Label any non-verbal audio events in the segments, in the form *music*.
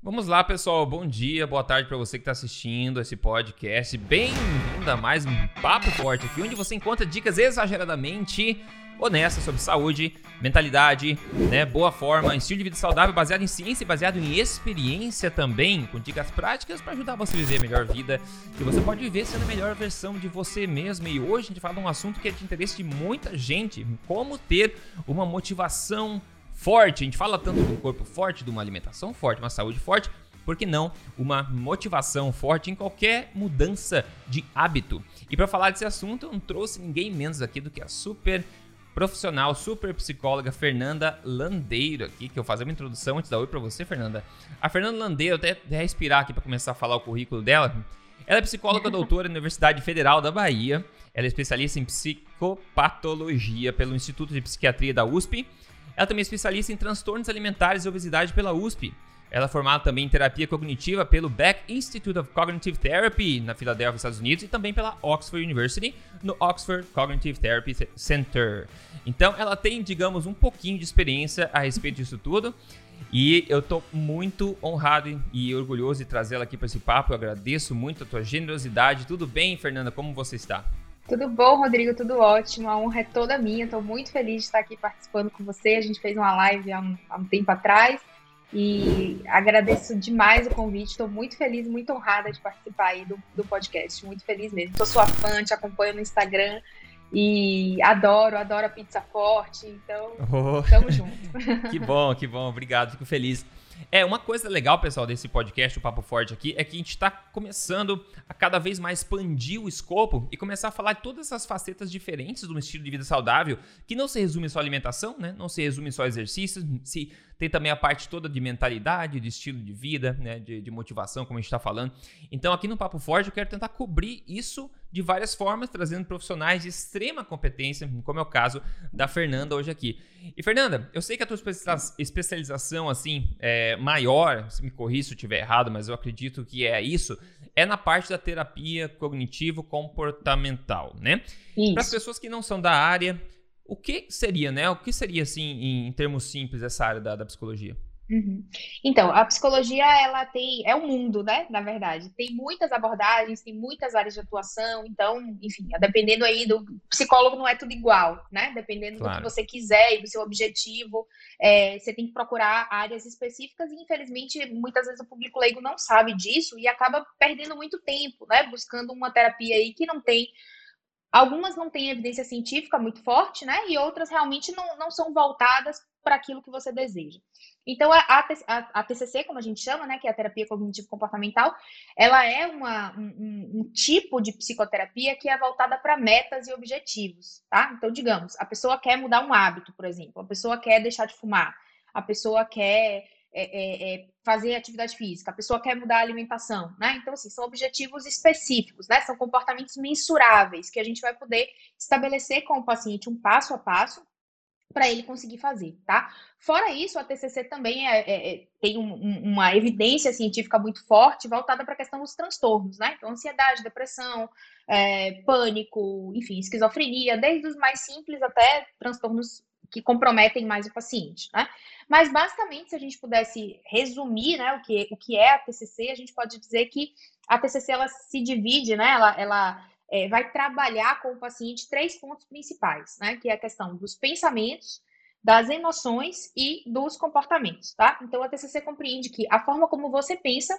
Vamos lá, pessoal. Bom dia, boa tarde para você que está assistindo esse podcast. Bem-vindo a mais um Papo Forte aqui, onde você encontra dicas exageradamente honestas sobre saúde, mentalidade, né, boa forma, estilo de vida saudável baseado em ciência e baseado em experiência também, com dicas práticas para ajudar você a viver a melhor vida que você pode viver sendo a melhor versão de você mesmo. E hoje a gente fala de um assunto que é de interesse de muita gente, como ter uma motivação forte. A gente fala tanto de um corpo forte, de uma alimentação forte, uma saúde forte, por que não uma motivação forte em qualquer mudança de hábito? E para falar desse assunto, eu não trouxe ninguém menos aqui do que a super profissional, super psicóloga Fernanda Landeiro aqui, que eu fazer uma introdução antes da oi para você, Fernanda. A Fernanda Landeiro, até, até respirar aqui para começar a falar o currículo dela. Ela é psicóloga doutora na *laughs* Universidade Federal da Bahia. Ela é especialista em psicopatologia pelo Instituto de Psiquiatria da USP ela também é especialista em transtornos alimentares e obesidade pela USP. Ela é formada também em terapia cognitiva pelo Beck Institute of Cognitive Therapy na Filadélfia, Estados Unidos, e também pela Oxford University no Oxford Cognitive Therapy Center. Então, ela tem, digamos, um pouquinho de experiência a respeito disso tudo. E eu estou muito honrado e orgulhoso de trazê-la aqui para esse papo. Eu agradeço muito a tua generosidade. Tudo bem, Fernanda? Como você está? Tudo bom, Rodrigo? Tudo ótimo. A honra é toda minha. Estou muito feliz de estar aqui participando com você. A gente fez uma live há um, há um tempo atrás e agradeço demais o convite. Estou muito feliz, muito honrada de participar aí do, do podcast. Muito feliz mesmo. Sou sua fã, te acompanho no Instagram e adoro, adoro a pizza forte. Então, oh. tamo junto. *laughs* que bom, que bom. Obrigado, fico feliz. É, uma coisa legal, pessoal, desse podcast, o Papo Forte aqui, é que a gente está começando a cada vez mais expandir o escopo e começar a falar de todas essas facetas diferentes do estilo de vida saudável, que não se resume só à alimentação, né? Não se resume só a exercícios, se tem também a parte toda de mentalidade, de estilo de vida, né? De, de motivação, como a gente está falando. Então, aqui no Papo Forte, eu quero tentar cobrir isso de várias formas, trazendo profissionais de extrema competência, como é o caso da Fernanda hoje aqui. E Fernanda, eu sei que a tua especialização assim é maior, se me corri se eu estiver errado, mas eu acredito que é isso, é na parte da terapia cognitivo comportamental, né? Para as pessoas que não são da área, o que seria, né? O que seria assim em, termos simples essa área da, da psicologia? Uhum. Então, a psicologia, ela tem, é um mundo, né, na verdade. Tem muitas abordagens, tem muitas áreas de atuação, então, enfim, dependendo aí do psicólogo não é tudo igual, né? Dependendo claro. do que você quiser e do seu objetivo, é, você tem que procurar áreas específicas e, infelizmente, muitas vezes o público leigo não sabe disso e acaba perdendo muito tempo, né, buscando uma terapia aí que não tem Algumas não têm evidência científica muito forte, né? E outras realmente não, não são voltadas para aquilo que você deseja. Então, a, a, a, TCC, como a gente chama, né, que é a terapia cognitivo-comportamental, ela é uma, um, um, tipo de psicoterapia que é voltada para metas e objetivos, tá? Então, digamos, a pessoa quer mudar um hábito, por exemplo, a pessoa quer deixar de fumar, a pessoa quer é, é, é, fazer atividade física, a pessoa quer mudar a alimentação, né? Então, assim, são objetivos específicos, né? São comportamentos mensuráveis que a gente vai poder estabelecer com o paciente um passo a passo para ele conseguir fazer, tá? Fora isso, a TCC também é, é, é tem um, um, uma evidência científica muito forte voltada para a questão dos transtornos, né? Então, ansiedade, depressão, é, pânico, enfim, esquizofrenia, desde os mais simples até transtornos que comprometem mais o paciente, né? Mas basicamente, se a gente pudesse resumir, né, o que, o que é a TCC, a gente pode dizer que a TCC ela se divide, né? Ela, ela é, vai trabalhar com o paciente três pontos principais, né? Que é a questão dos pensamentos, das emoções e dos comportamentos, tá? Então a TCC compreende que a forma como você pensa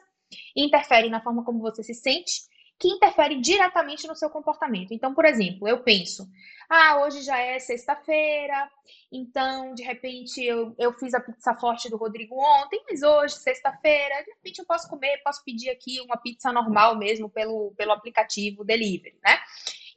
interfere na forma como você se sente que interfere diretamente no seu comportamento. Então, por exemplo, eu penso, ah, hoje já é sexta-feira, então, de repente, eu, eu fiz a pizza forte do Rodrigo ontem, mas hoje, sexta-feira, de repente eu posso comer, posso pedir aqui uma pizza normal mesmo pelo, pelo aplicativo delivery, né?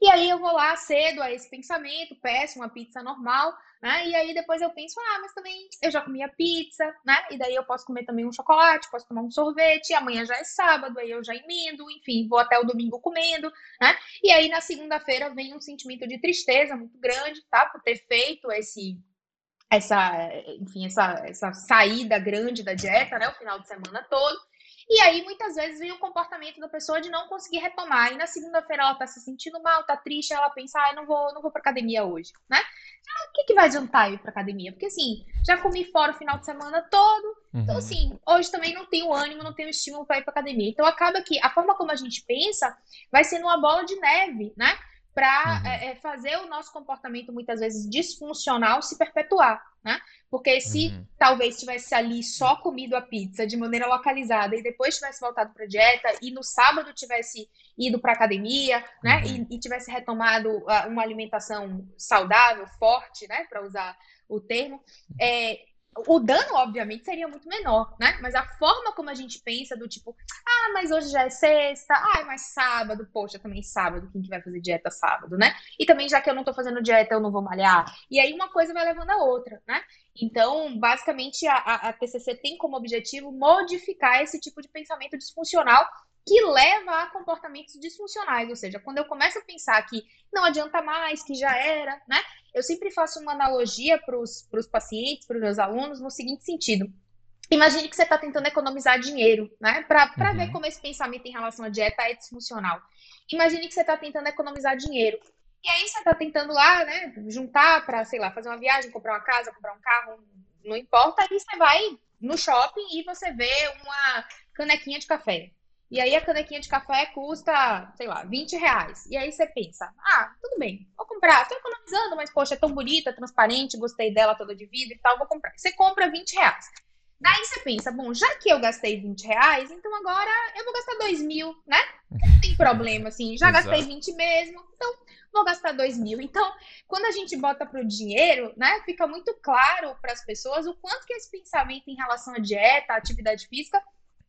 E aí eu vou lá cedo a esse pensamento, peço uma pizza normal, né? E aí depois eu penso, ah, mas também eu já comi a pizza, né? E daí eu posso comer também um chocolate, posso tomar um sorvete, amanhã já é sábado, aí eu já emendo, enfim, vou até o domingo comendo, né? E aí na segunda-feira vem um sentimento de tristeza muito grande, tá? Por ter feito esse essa, enfim, essa, essa saída grande da dieta, né? O final de semana todo. E aí, muitas vezes, vem o comportamento da pessoa de não conseguir retomar. E na segunda-feira ela tá se sentindo mal, tá triste, ela pensa, ah, não vou, não vou pra academia hoje, né? Ah, o que, que vai adiantar ir pra academia? Porque assim, já comi fora o final de semana todo, Então, uhum. Então, assim, hoje também não tenho ânimo, não tenho estímulo para ir para academia. Então, acaba que a forma como a gente pensa vai sendo uma bola de neve, né? Para uhum. é, é, fazer o nosso comportamento, muitas vezes, disfuncional se perpetuar, né? Porque se uhum. talvez tivesse ali só comido a pizza de maneira localizada e depois tivesse voltado para dieta e no sábado tivesse ido para academia, né? Uhum. E, e, tivesse retomado uh, uma alimentação saudável, forte, né? Para usar o termo, é, o dano, obviamente, seria muito menor, né? Mas a forma como a gente pensa do tipo, ah, mas hoje já é sexta, ah, mas sábado, poxa, também sábado, quem que vai fazer dieta sábado, né? E também, já que eu não tô fazendo dieta, eu não vou malhar. E aí uma coisa vai levando a outra, né? Então, basicamente, a, a, a TCC tem como objetivo modificar esse tipo de pensamento disfuncional que leva a comportamentos disfuncionais, ou seja, quando eu começo a pensar que não adianta mais, que já era, né? Eu sempre faço uma analogia para os pacientes, para os meus alunos, no seguinte sentido. Imagine que você está tentando economizar dinheiro, né? Para uhum. ver como esse pensamento em relação à dieta é disfuncional. Imagine que você está tentando economizar dinheiro. E aí você está tentando lá, né, juntar para, sei lá, fazer uma viagem, comprar uma casa, comprar um carro, não importa. Aí você vai no shopping e você vê uma canequinha de café. E aí a canequinha de café custa, sei lá, 20 reais. E aí você pensa, ah, tudo bem, vou comprar, tô economizando, mas poxa, é tão bonita, transparente, gostei dela toda de vidro e tal, vou comprar. Você compra 20 reais. Daí você pensa, bom, já que eu gastei 20 reais, então agora eu vou gastar 2 mil, né? Não tem problema, assim, já Exato. gastei 20 mesmo, então vou gastar 2 mil. Então, quando a gente bota para o dinheiro, né, fica muito claro para as pessoas o quanto que esse pensamento em relação à dieta, à atividade física,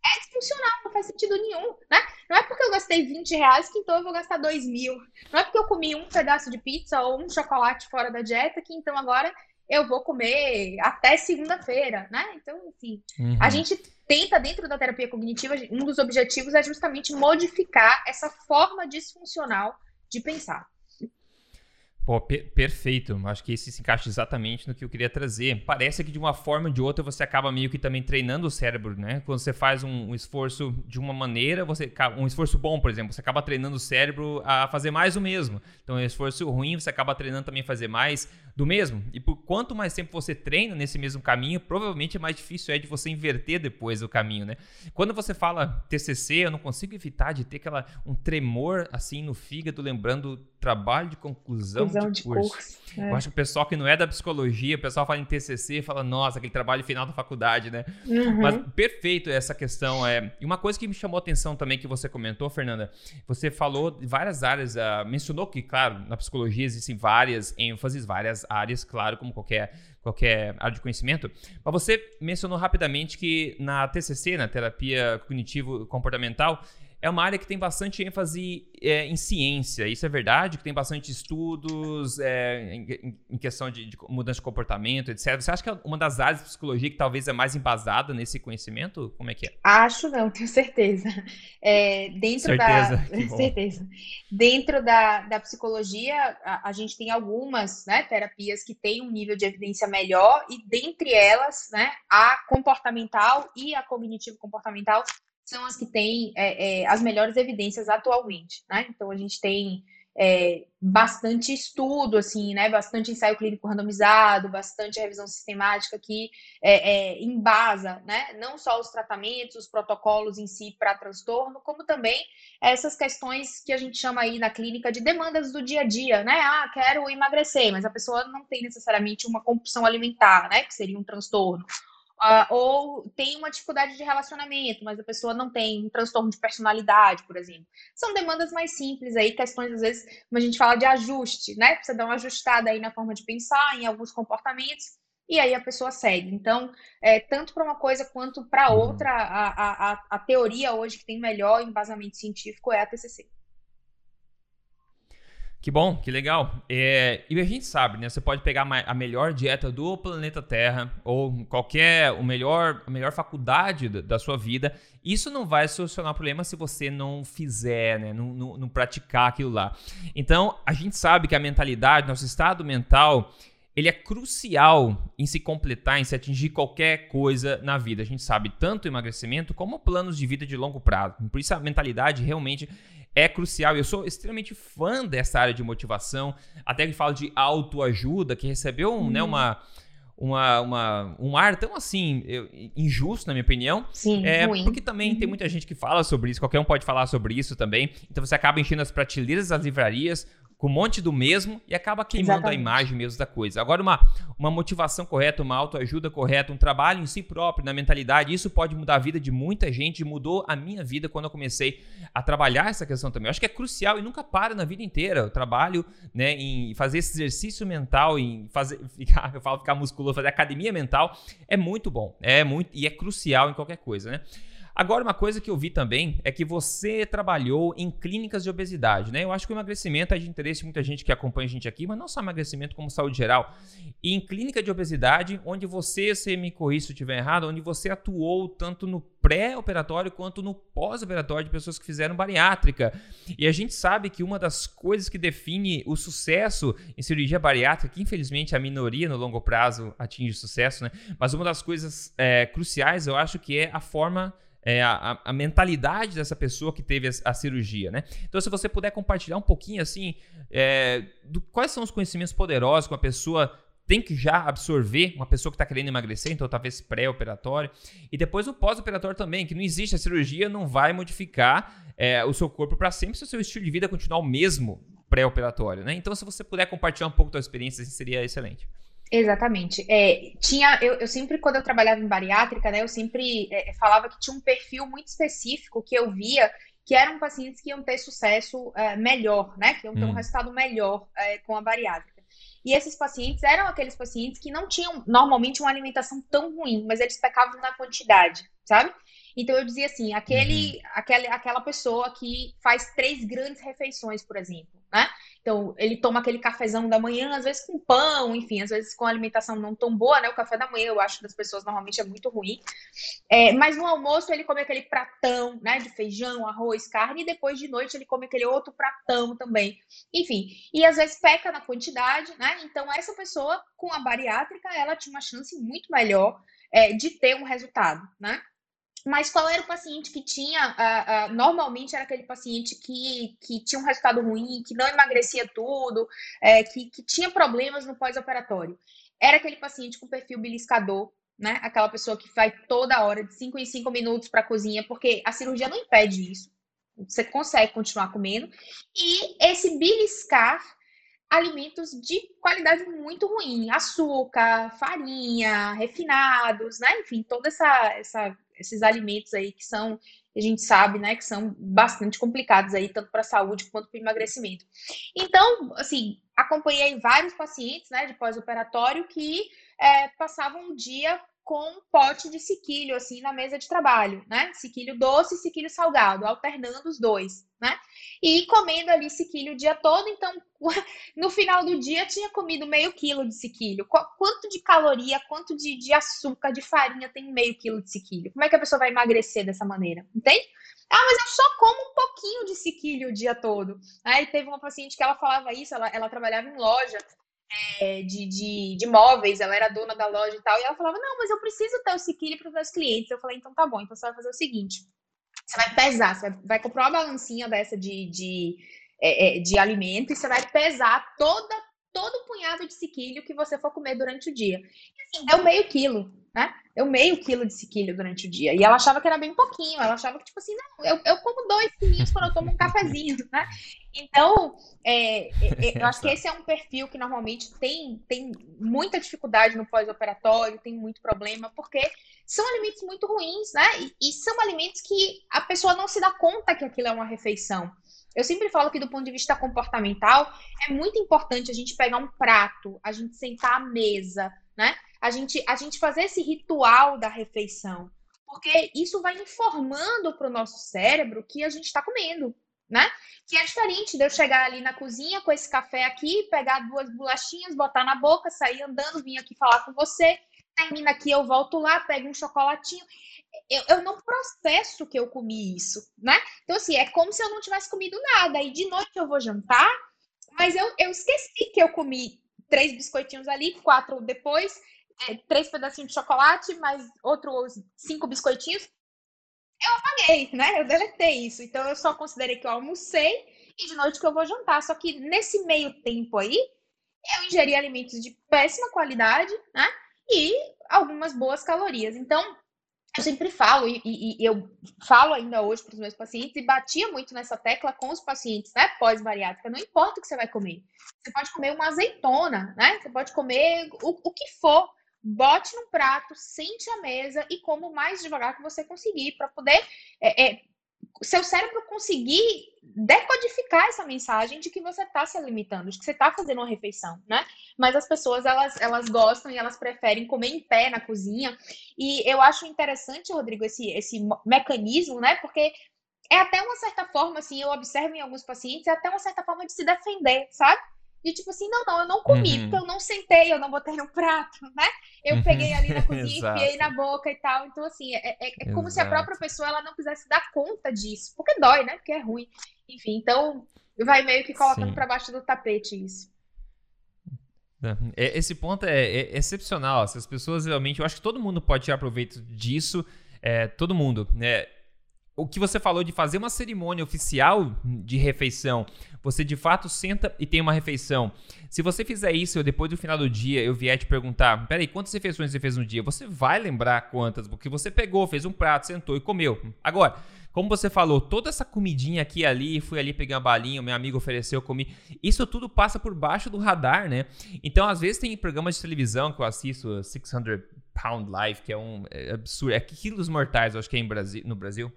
é disfuncional, não faz sentido nenhum, né? Não é porque eu gastei 20 reais que então eu vou gastar 2 mil. Não é porque eu comi um pedaço de pizza ou um chocolate fora da dieta que então agora eu vou comer até segunda-feira, né? Então, assim, uhum. a gente tenta, dentro da terapia cognitiva, um dos objetivos é justamente modificar essa forma disfuncional de pensar. Pô, per perfeito. Acho que esse se encaixa exatamente no que eu queria trazer. Parece que de uma forma ou de outra você acaba meio que também treinando o cérebro, né? Quando você faz um, um, esforço de uma maneira, você um esforço bom, por exemplo, você acaba treinando o cérebro a fazer mais o mesmo. Então, um esforço ruim, você acaba treinando também a fazer mais do mesmo. E por quanto mais tempo você treina nesse mesmo caminho, provavelmente é mais difícil é de você inverter depois o caminho, né? Quando você fala TCC, eu não consigo evitar de ter aquela um tremor assim no fígado lembrando trabalho de conclusão de, de curso. curso. É. Eu acho que o pessoal que não é da psicologia, o pessoal fala em TCC, fala, nossa, aquele trabalho final da faculdade, né? Uhum. Mas perfeito essa questão. É... E uma coisa que me chamou a atenção também que você comentou, Fernanda, você falou de várias áreas, uh, mencionou que, claro, na psicologia existem várias ênfases, várias áreas, claro, como qualquer qualquer área de conhecimento. Mas você mencionou rapidamente que na TCC, na terapia cognitivo comportamental, é uma área que tem bastante ênfase é, em ciência. Isso é verdade? Que tem bastante estudos é, em, em, questão de, de, mudança de comportamento, etc. Você acha que é uma das áreas de psicologia que talvez é mais embasada nesse conhecimento? Como é que é? Acho não, *laughs* tenho certeza. É, dentro certeza, da *laughs* certeza. Dentro da, da psicologia, a, a, gente tem algumas né, terapias que têm um nível de evidência melhor e dentre elas, né, a comportamental e a cognitivo comportamental são as que têm é, é, as melhores evidências atualmente, né? Então a gente tem é, bastante estudo, assim, né? Bastante ensaio clínico randomizado, bastante revisão sistemática que é, é, embasa, né? Não só os tratamentos, os protocolos em si para transtorno, como também essas questões que a gente chama aí na clínica de demandas do dia a dia, né? Ah, quero emagrecer, mas a pessoa não tem necessariamente uma compulsão alimentar, né? Que seria um transtorno Uh, ou tem uma dificuldade de relacionamento, mas a pessoa não tem um transtorno de personalidade, por exemplo. São demandas mais simples aí, questões, às vezes, como a gente fala de ajuste, né? Precisa dar uma ajustada aí na forma de pensar, em alguns comportamentos, e aí a pessoa segue. Então, é, tanto para uma coisa quanto para uhum. outra, a, a, a teoria hoje que tem melhor embasamento científico é a TCC. Que bom, que legal. É, e a gente sabe, né? Você pode pegar a melhor dieta do planeta Terra ou qualquer, o melhor, a melhor faculdade da, sua vida. Isso não vai solucionar o problema se você não fizer, né? Não, não, não praticar aquilo lá. Então, a gente sabe que a mentalidade, nosso estado mental, ele é crucial em se completar, em se atingir qualquer coisa na vida. A gente sabe tanto emagrecimento como planos de vida de longo prazo. Por isso a mentalidade realmente é crucial. Eu sou extremamente fã dessa área de motivação, até que falo de autoajuda, que recebeu né, uhum. uma, uma, uma, um ar tão assim eu, injusto, na minha opinião. Sim, é, ruim. Porque também uhum. tem muita gente que fala sobre isso, qualquer um pode falar sobre isso também. Então você acaba enchendo as prateleiras das livrarias com um monte do mesmo e acaba queimando Exatamente. a imagem mesmo da coisa. Agora, uma, uma motivação correta, uma autoajuda correta, um trabalho em si próprio, na mentalidade, isso pode mudar a vida de muita gente. Mudou a minha vida quando eu comecei a trabalhar essa questão também. Eu acho que é crucial e nunca para na vida inteira. O trabalho né, em fazer esse exercício mental, em fazer, *laughs* ficar, eu falo ficar musculoso, fazer academia mental, é muito bom. É muito e é crucial em qualquer coisa, né? Agora, uma coisa que eu vi também é que você trabalhou em clínicas de obesidade, né? Eu acho que o emagrecimento é de interesse de muita gente que acompanha a gente aqui, mas não só emagrecimento, como saúde geral. E em clínica de obesidade, onde você, se me corrija se eu estiver errado, onde você atuou tanto no pré-operatório quanto no pós-operatório de pessoas que fizeram bariátrica. E a gente sabe que uma das coisas que define o sucesso em cirurgia bariátrica, que infelizmente a minoria no longo prazo atinge sucesso, né? Mas uma das coisas é, cruciais, eu acho que é a forma é, a, a, mentalidade dessa pessoa que teve a, a, cirurgia, né? Então, se você puder compartilhar um pouquinho, assim, é, do, quais são os conhecimentos poderosos que uma pessoa tem que já absorver, uma pessoa que está querendo emagrecer, então talvez pré-operatório, e depois o pós-operatório também, que não existe, a cirurgia não vai modificar é, o seu corpo para sempre se o seu estilo de vida continuar o mesmo pré-operatório, né? Então, se você puder compartilhar um pouco da sua experiência, assim, seria excelente. Exatamente. É, tinha, eu, eu, sempre, quando eu trabalhava em bariátrica, né, eu sempre é, falava que tinha um perfil muito específico que eu via que eram pacientes que iam ter sucesso é, melhor, né, que iam ter hum. um resultado melhor é, com a bariátrica. E esses pacientes eram aqueles pacientes que não tinham normalmente uma alimentação tão ruim, mas eles pecavam na quantidade, sabe? Então eu dizia assim, aquele, uhum. aquele, aquela pessoa que faz três grandes refeições, por exemplo, né? Então, ele toma aquele cafezão da manhã, às vezes com pão, enfim, às vezes com alimentação não tão boa, né? O café da manhã, eu acho das pessoas normalmente é muito ruim. É, mas no almoço ele come aquele pratão, né? De feijão, arroz, carne, e depois de noite ele come aquele outro pratão também. Enfim, e às vezes peca na quantidade, né? Então, essa pessoa com a bariátrica, ela tinha uma chance muito melhor é, de ter um resultado, né? Mas qual era o paciente que tinha? Normalmente era aquele paciente que, que tinha um resultado ruim, que não emagrecia tudo, é, que, que tinha problemas no pós-operatório. Era aquele paciente com perfil beliscador, né? Aquela pessoa que vai toda hora, de 5 em 5 minutos para a cozinha, porque a cirurgia não impede isso. Você consegue continuar comendo. E esse beliscar alimentos de qualidade muito ruim, açúcar, farinha, refinados, né? Enfim, toda essa, essa esses alimentos aí que são, a gente sabe, né, que são bastante complicados aí, tanto para a saúde quanto para o emagrecimento. Então, assim, acompanhei vários pacientes, né, de pós-operatório que é, passavam um dia com um pote de sequilho, assim, na mesa de trabalho, né? Sequilho doce e sequilho salgado, alternando os dois, né? E comendo ali sequilho o dia todo, então, *laughs* no final do dia, tinha comido meio quilo de sequilho. Quanto de caloria, quanto de, de açúcar, de farinha tem meio quilo de sequilho? Como é que a pessoa vai emagrecer dessa maneira? Entende? Ah, mas eu só como um pouquinho de sequilho o dia todo. Aí teve uma paciente que ela falava isso, ela, ela trabalhava em loja, é, de, de, de móveis, ela era dona da loja e tal, e ela falava, não, mas eu preciso ter o Siquili para os meus clientes. Eu falei, então tá bom, então você vai fazer o seguinte, você vai pesar, você vai, vai comprar uma balancinha dessa de, de, é, é de alimento e você vai pesar toda, todo o punhado de sequilho que você for comer durante o dia. E assim, deu meio quilo, né? Eu meio quilo de sequilho durante o dia. E ela achava que era bem pouquinho. Ela achava que, tipo assim, não, eu, eu como dois quilinhos quando eu tomo um cafezinho, *laughs* né? Então, é, é, é eu acho que esse é um perfil que normalmente tem, tem muita dificuldade no pós-operatório, tem muito problema, porque são alimentos muito ruins, né? E, e são alimentos que a pessoa não se dá conta que aquilo é uma refeição. Eu sempre falo que do ponto de vista comportamental, é muito importante a gente pegar um prato, a gente sentar à mesa, né? A gente, a gente fazer esse ritual da refeição. Porque isso vai informando para o nosso cérebro que a gente está comendo, né? Que é diferente de eu chegar ali na cozinha com esse café aqui, pegar duas bolachinhas, botar na boca, sair andando, vir aqui falar com você, termina aqui, eu volto lá, pego um chocolatinho eu, eu não processo que eu comi isso, né? Então, assim, é como se eu não tivesse comido nada. E de noite eu vou jantar, mas eu, eu esqueci que eu comi três biscoitinhos ali, quatro depois, é, três pedacinhos de chocolate, mais outros cinco biscoitinhos. Eu apaguei, né? Eu deletei isso. Então, eu só considerei que eu almocei e de noite que eu vou jantar. Só que nesse meio tempo aí, eu ingeri alimentos de péssima qualidade, né? E algumas boas calorias. Então, eu sempre falo, e, e, e eu falo ainda hoje para os meus pacientes, e batia muito nessa tecla com os pacientes, né? Pós-bariátrica, não importa o que você vai comer. Você pode comer uma azeitona, né? Você pode comer o, o que for. Bote no prato, sente a mesa e coma o mais devagar que você conseguir, para poder é, é, seu cérebro conseguir decodificar essa mensagem de que você está se alimentando, de que você está fazendo uma refeição, né? Mas as pessoas, elas, elas gostam e elas preferem comer em pé na cozinha. E eu acho interessante, Rodrigo, esse, esse mecanismo, né? Porque é até uma certa forma, assim, eu observo em alguns pacientes, é até uma certa forma de se defender, sabe? De tipo assim, não, não, eu não comi, uhum. porque eu não sentei, eu não botei no prato, *laughs* né? Eu uhum. peguei ali na *laughs* cozinha, enfiei na boca e tal. Então, assim, é, é, é como se a própria pessoa ela não quisesse dar conta disso. Porque dói, né? Porque é ruim. Enfim, então vai meio que colocando para baixo do tapete isso. É, esse ponto é, é, excepcional. As pessoas realmente, eu acho que todo mundo pode tirar proveito disso. É, todo mundo, né? o que você falou de fazer uma cerimônia oficial de refeição, você de fato senta e tem uma refeição. Se você fizer isso, eu, depois do final do dia, eu vier te perguntar: peraí, quantas refeições você fez no dia? Você vai lembrar quantas, porque você pegou, fez um prato, sentou e comeu. Agora, como você falou, toda essa comidinha aqui e ali, fui ali pegar uma balinha, meu amigo ofereceu, eu comi. Isso tudo passa por baixo do radar, né? Então, às vezes tem programas de televisão que eu assisto, 600 Pound Life, que é um é absurdo, é quilos mortais, eu acho que é em Brasil, no Brasil,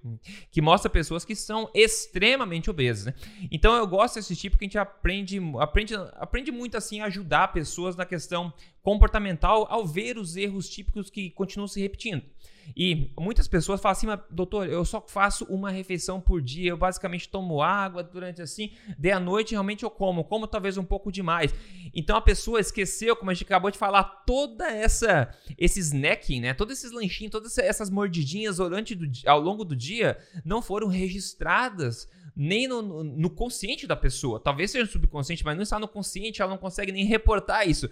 que mostra pessoas que são extremamente obesas, né? Então eu gosto de assistir porque a gente aprende, aprende, aprende muito assim a ajudar pessoas na questão comportamental ao ver os erros típicos que continuam se repetindo. E muitas pessoas falam assim, mas, doutor, eu só faço uma refeição por dia, eu basicamente tomo água durante assim, de à noite realmente eu como, como talvez um pouco demais. Então a pessoa esqueceu, como a gente acabou de falar, toda essa esse snacking, né? Todos esses lanchinhos, todas essas mordidinhas durante do, ao longo do dia não foram registradas nem no, no, no, consciente da pessoa. Talvez seja no subconsciente, mas não está no consciente, ela não consegue nem reportar isso.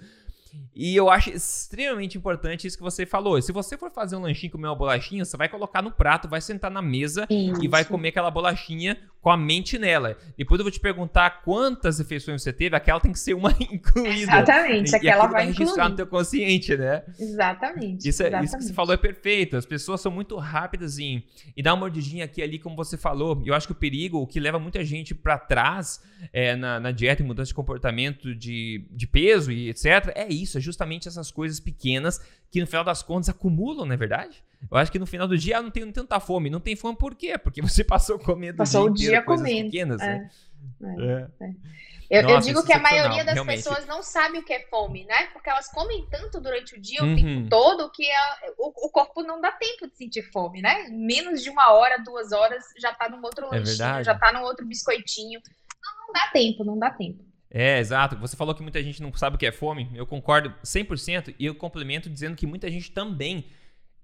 E eu acho extremamente importante isso que você falou. Se você for fazer um lanchinho comer uma bolachinha, você vai colocar no prato, vai sentar na mesa isso. e vai comer aquela bolachinha com a mente nela. Depois eu vou te perguntar quantas refeições você teve, aquela tem que ser uma *laughs* incluída. Exatamente, e, aquela vai registrar no teu consciente, né? Exatamente isso, é, exatamente. isso que você falou é perfeito. As pessoas são muito rápidas em e dar uma mordidinha aqui ali, como você falou. Eu acho que o perigo, o que leva muita gente para trás é, na, na dieta e mudança de comportamento de, de peso e etc, é isso, é justamente essas coisas pequenas que no final das contas acumulam, não é verdade? Eu acho que no final do dia ah, não tem tanta fome. Não tem fome por quê? Porque você *laughs* passou comendo passou o dia, dia comendo. pequenas, é. né? É. É. Eu, Nossa, eu, digo que a maioria das realmente. pessoas não sabe o que é fome, né? Porque elas comem tanto durante o dia, o uhum. tempo todo, que a, o, o, corpo não dá tempo de sentir fome, né? Menos de uma hora, duas horas, já tá num outro é lanchinho, já tá num outro biscoitinho. Não, não dá tempo, não dá tempo. É, exato. Você falou que muita gente não sabe o que é fome. Eu concordo 100% e eu complemento dizendo que muita gente também,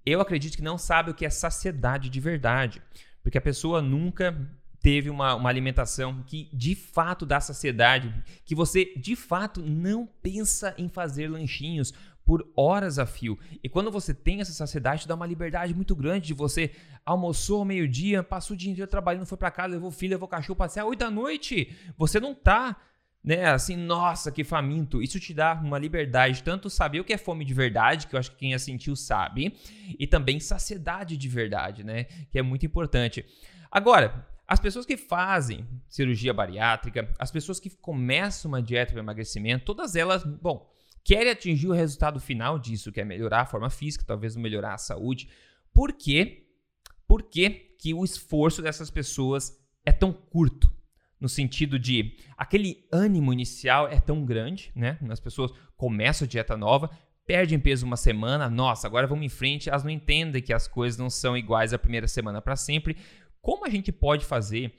eu acredito que não sabe o que é saciedade de verdade. Porque a pessoa nunca teve uma, uma alimentação que de fato dá saciedade, que você de fato não pensa em fazer lanchinhos por horas a fio. E quando você tem essa saciedade, dá uma liberdade muito grande de você almoçou ao meio-dia, passou o dia inteiro trabalhando, foi para casa, levou filho, levou cachorro passear, oito da noite. Você não tá né? Assim, nossa, que faminto. Isso te dá uma liberdade, tanto saber o que é fome de verdade, que eu acho que quem a sentiu sabe, e também saciedade de verdade, né? Que é muito importante. Agora, as pessoas que fazem cirurgia bariátrica, as pessoas que começam uma dieta para emagrecimento, todas elas, bom, querem atingir o resultado final disso, que é melhorar a forma física, talvez melhorar a saúde. Por quê? Por que, que o esforço dessas pessoas é tão curto? No sentido de aquele ânimo inicial é tão grande, né? As pessoas começam a dieta nova, perdem peso uma semana, nossa, agora vamos em frente, elas não entendem que as coisas não são iguais a primeira semana para sempre. Como a gente pode fazer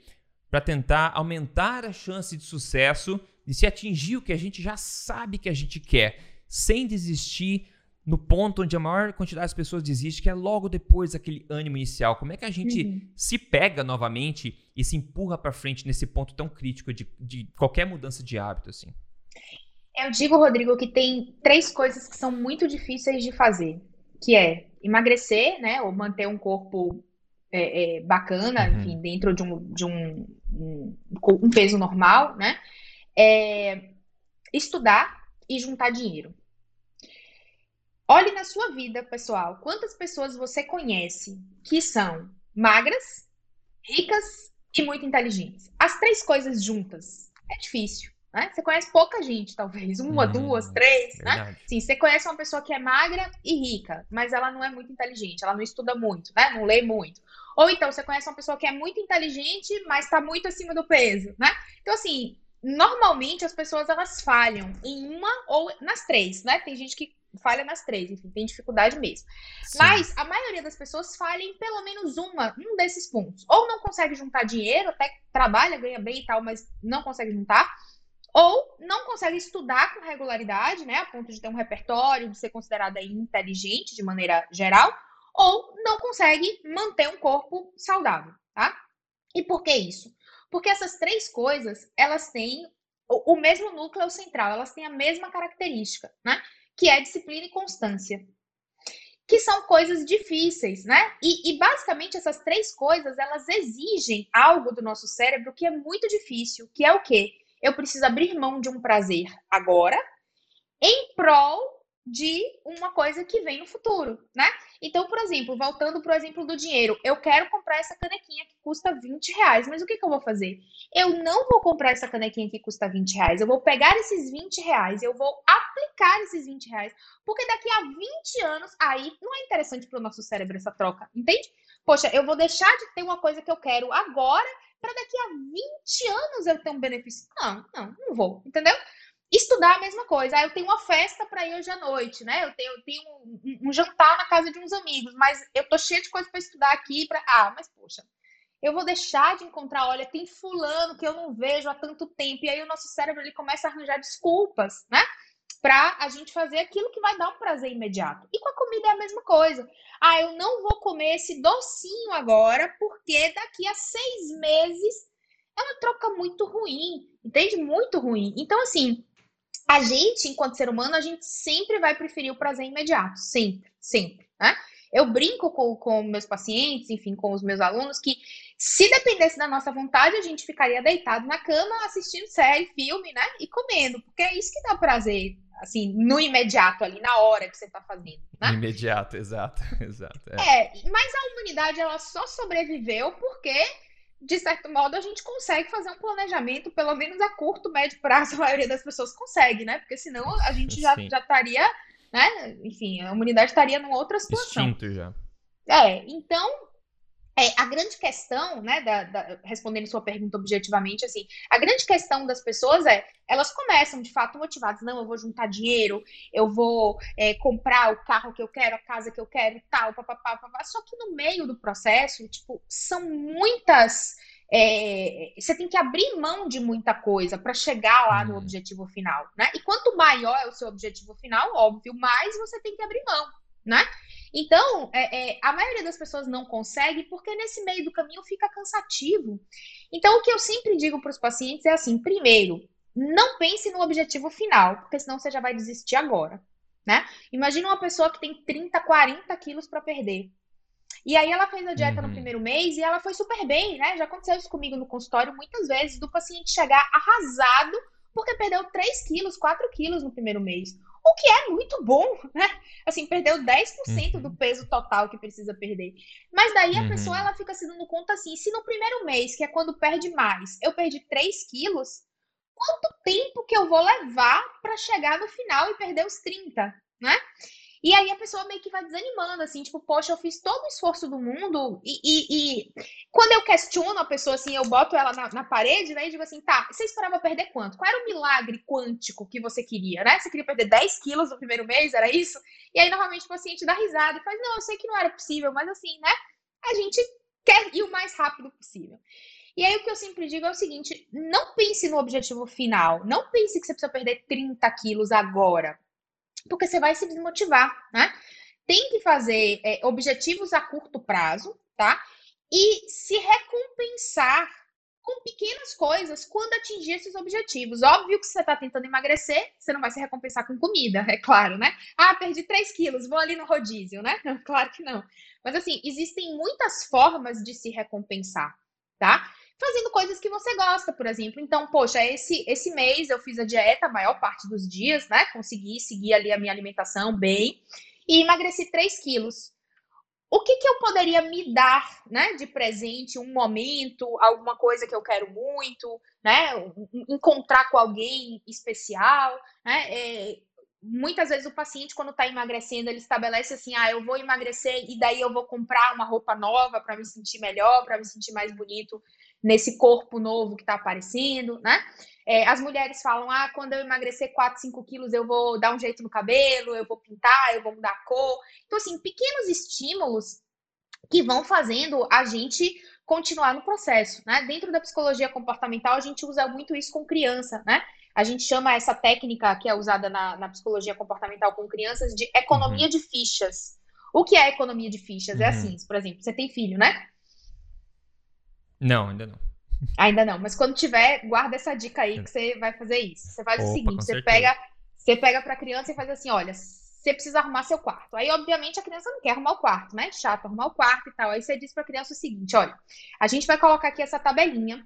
para tentar aumentar a chance de sucesso de se atingir o que a gente já sabe que a gente quer, sem desistir no ponto onde a maior quantidade das pessoas desiste, que é logo depois daquele ânimo inicial. Como é que a gente uhum. se pega novamente e se empurra para frente nesse ponto tão crítico de, de qualquer mudança de hábito, assim? Eu digo, Rodrigo, que tem três coisas que são muito difíceis de fazer, que é emagrecer, né, ou manter um corpo é, é, bacana, uhum. enfim, dentro de um, de um, um, um peso normal, né, é, estudar e juntar dinheiro. Olhe na sua vida, pessoal. Quantas pessoas você conhece que são magras, ricas e muito inteligentes? As três coisas juntas. É difícil. Né? Você conhece pouca gente, talvez. Uma, hum, duas, três. Né? Sim, você conhece uma pessoa que é magra e rica, mas ela não é muito inteligente, ela não estuda muito, né? Não lê muito. Ou então você conhece uma pessoa que é muito inteligente, mas está muito acima do peso, né? Então, assim, normalmente as pessoas elas falham em uma ou nas três, né? Tem gente que falha nas três, enfim, tem dificuldade mesmo. Sim. Mas a maioria das pessoas falha em pelo menos uma, um desses pontos. Ou não consegue juntar dinheiro, até trabalha, ganha bem e tal, mas não consegue juntar. Ou não consegue estudar com regularidade, né? A ponto de ter um repertório, de ser considerada inteligente de maneira geral. Ou não consegue manter um corpo saudável, tá? E por que isso? Porque essas três coisas, elas têm o mesmo núcleo central, elas têm a mesma característica, né? Que é disciplina e constância. Que são coisas difíceis, né? E, e, basicamente essas três coisas, elas exigem algo do nosso cérebro que é muito difícil, que é o quê? Eu preciso abrir mão de um prazer agora, em prol de uma coisa que vem no futuro, né? Então, por exemplo, voltando para o exemplo do dinheiro, eu quero comprar essa canequinha que custa 20 reais, mas o que, que eu vou fazer? Eu não vou comprar essa canequinha que custa 20 reais, eu vou pegar esses 20 reais, eu vou aplicar esses 20 reais, porque daqui a 20 anos, aí não é interessante para o nosso cérebro essa troca, entende? Poxa, eu vou deixar de ter uma coisa que eu quero agora para daqui a 20 anos eu ter um benefício. Não, não, não vou, entendeu? Estudar a mesma coisa. Ah, eu tenho uma festa para ir hoje à noite, né? Eu tenho, eu tenho um, um, jantar na casa de uns amigos, mas eu tô cheia de coisa para estudar aqui. Pra... Ah, mas poxa, eu vou deixar de encontrar. Olha, tem fulano que eu não vejo há tanto tempo. E aí o nosso cérebro ele começa a arranjar desculpas, né? Para a gente fazer aquilo que vai dar um prazer imediato. E com a comida é a mesma coisa. Ah, eu não vou comer esse docinho agora, porque daqui a seis meses é uma troca muito ruim, entende? Muito ruim. Então, assim, a gente, enquanto ser humano, a gente sempre vai preferir o prazer imediato. Sempre, sempre, né? Eu brinco com, com meus pacientes, enfim, com os meus alunos, que se dependesse da nossa vontade, a gente ficaria deitado na cama, assistindo série, filme, né? E comendo, porque é isso que dá prazer, assim, no imediato ali, na hora que você tá fazendo, né? Imediato, *laughs* exato, *laughs* exato. É. é, mas a humanidade, ela só sobreviveu porque de certo modo, a gente consegue fazer um planejamento, pelo menos a curto, médio prazo, *laughs* a maioria das pessoas consegue, né? Porque senão a gente já, já estaria, né? Enfim, a humanidade estaria numa outra situação. Extinto já. É, então, é, a grande questão, né, da, da, respondendo sua pergunta objetivamente, assim, a grande questão das pessoas é, elas começam de fato motivadas, não, eu vou juntar dinheiro, eu vou é, comprar o carro que eu quero, a casa que eu quero tal, papapá, papapá. Só que no meio do processo, tipo, são muitas. É, você tem que abrir mão de muita coisa para chegar lá no uhum. objetivo final, né? E quanto maior é o seu objetivo final, óbvio, mais você tem que abrir mão, né? Então, é, é, a maioria das pessoas não consegue porque nesse meio do caminho fica cansativo. Então, o que eu sempre digo para os pacientes é assim: primeiro, não pense no objetivo final, porque senão você já vai desistir agora. Né? Imagina uma pessoa que tem 30, 40 quilos para perder. E aí ela fez a dieta uhum. no primeiro mês e ela foi super bem, né? Já aconteceu isso comigo no consultório muitas vezes, do paciente chegar arrasado porque perdeu 3 quilos, 4 quilos no primeiro mês o que é muito bom, né? Assim, perdeu 10% uhum. do peso total que precisa perder. Mas daí a uhum. pessoa ela fica se dando conta assim: se no primeiro mês, que é quando perde mais, eu perdi 3 quilos, quanto tempo que eu vou levar para chegar no final e perder os 30, né? E aí a pessoa meio que vai desanimando, assim, tipo, poxa, eu fiz todo o esforço do mundo e, e, e... quando eu questiono a pessoa, assim, eu boto ela na, na, parede, né, e digo assim, tá, você esperava perder quanto? Qual era o milagre quântico que você queria, né? Você queria perder 10 quilos no primeiro mês, era isso? E aí, normalmente, o paciente dá risada e faz, não, eu sei que não era possível, mas assim, né, a gente quer ir o mais rápido possível. E aí o que eu sempre digo é o seguinte: não pense no objetivo final. Não pense que você precisa perder 30 quilos agora porque você vai se desmotivar, né? Tem que fazer é, objetivos a curto prazo, tá? E se recompensar com pequenas coisas quando atingir esses objetivos. Óbvio que você está tentando emagrecer, você não vai se recompensar com comida, *laughs* é claro, né? Ah, perdi 3 quilos, vou ali no rodízio, né? Não, *laughs* claro que não. Mas assim, existem muitas formas de se recompensar, tá? Fazendo coisas que você gosta, por exemplo. Então, poxa, esse, esse mês eu fiz a dieta a maior parte dos dias, né? Consegui seguir ali a minha alimentação bem. e emagreci 3 quilos. O que, que eu poderia me dar, né, de presente, um momento, alguma coisa que eu quero muito, né, encontrar com alguém especial, né, é, muitas vezes o paciente, quando está emagrecendo, ele estabelece assim: ah, eu vou emagrecer e daí eu vou comprar uma roupa nova para me sentir melhor, para me sentir mais bonito nesse corpo novo que está aparecendo, né? É, as mulheres falam: ah, quando eu emagrecer 4, 5 quilos, eu vou dar um jeito no cabelo, eu vou pintar, eu vou mudar a cor. Então, assim, pequenos estímulos que vão fazendo a gente continuar no processo, né? Dentro da psicologia comportamental, a gente usa muito isso com criança, né? A gente chama essa técnica que é usada na, na psicologia comportamental com crianças de economia uhum. de fichas. O que é economia de fichas? É uhum. É assim, por exemplo, você tem filho, né? Não, ainda não. Ainda não, mas quando tiver, guarda essa dica aí que você vai fazer isso. Você faz Opa, o seguinte, você pega, você pega para a criança e faz assim, olha, você precisa arrumar seu quarto. Aí, obviamente, a criança não quer arrumar o quarto, né? Chato arrumar o quarto e tal. Aí você diz para a criança o seguinte, olha, a gente vai colocar aqui essa tabelinha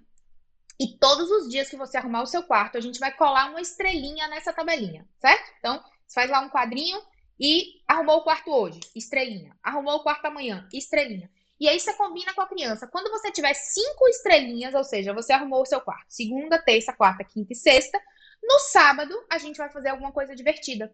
e todos os dias que você arrumar o seu quarto, a gente vai colar uma estrelinha nessa tabelinha, certo? Então, você faz lá um quadrinho e arrumou o quarto hoje, estrelinha. Arrumou o quarto amanhã, estrelinha. E aí você combina com a criança. Quando você tiver cinco estrelinhas, ou seja, você arrumou o seu quarto, segunda, terça, quarta, quinta e sexta, no sábado a gente vai fazer alguma coisa divertida.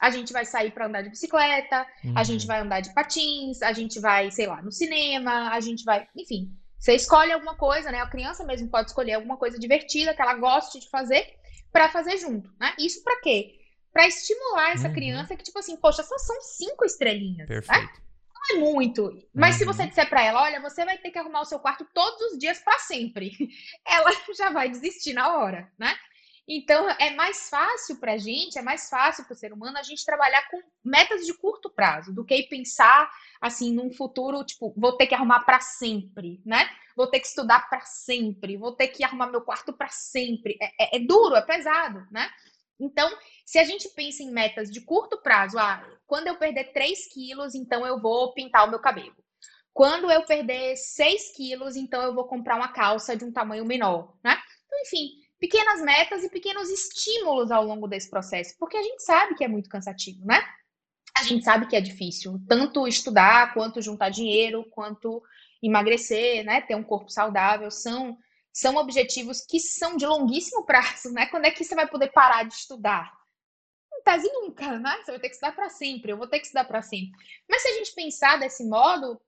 A gente vai sair para andar de bicicleta, uhum. a gente vai andar de patins, a gente vai, sei lá, no cinema, a gente vai, enfim, você escolhe alguma coisa, né? A criança mesmo pode escolher alguma coisa divertida que ela goste de fazer para fazer junto, né? Isso para quê? Para estimular essa uhum. criança que tipo assim, poxa, só são cinco estrelinhas, né? Perfeito. Né? Não é muito. Mas uhum. se você disser para ela, olha, você vai ter que arrumar o seu quarto todos os dias para sempre, *laughs* ela *laughs* já vai desistir na hora, né? Então, é mais fácil para a gente, é mais fácil para o ser humano a gente trabalhar com metas de curto prazo do que pensar assim num futuro, tipo, vou ter que arrumar para sempre, né? Vou ter que estudar para sempre, vou ter que arrumar meu quarto para sempre. É, é, é, duro, é pesado, né? Então, se a gente pensa em metas de curto prazo, ah, quando eu perder 3 quilos, então eu vou pintar o meu cabelo. Quando eu perder 6 quilos, então eu vou comprar uma calça de um tamanho menor, né? Então, enfim, pequenas metas e pequenos estímulos ao longo desse processo, porque a gente sabe que é muito cansativo, né? A gente sabe que é difícil, tanto estudar, quanto juntar dinheiro, quanto emagrecer, né? Ter um corpo saudável, são são objetivos que são de longuíssimo prazo, né? Quando é que você vai poder parar de estudar? Em tese nunca, né? Você vai ter que estudar para sempre, eu vou ter que estudar para sempre. Mas se a gente pensar desse modo,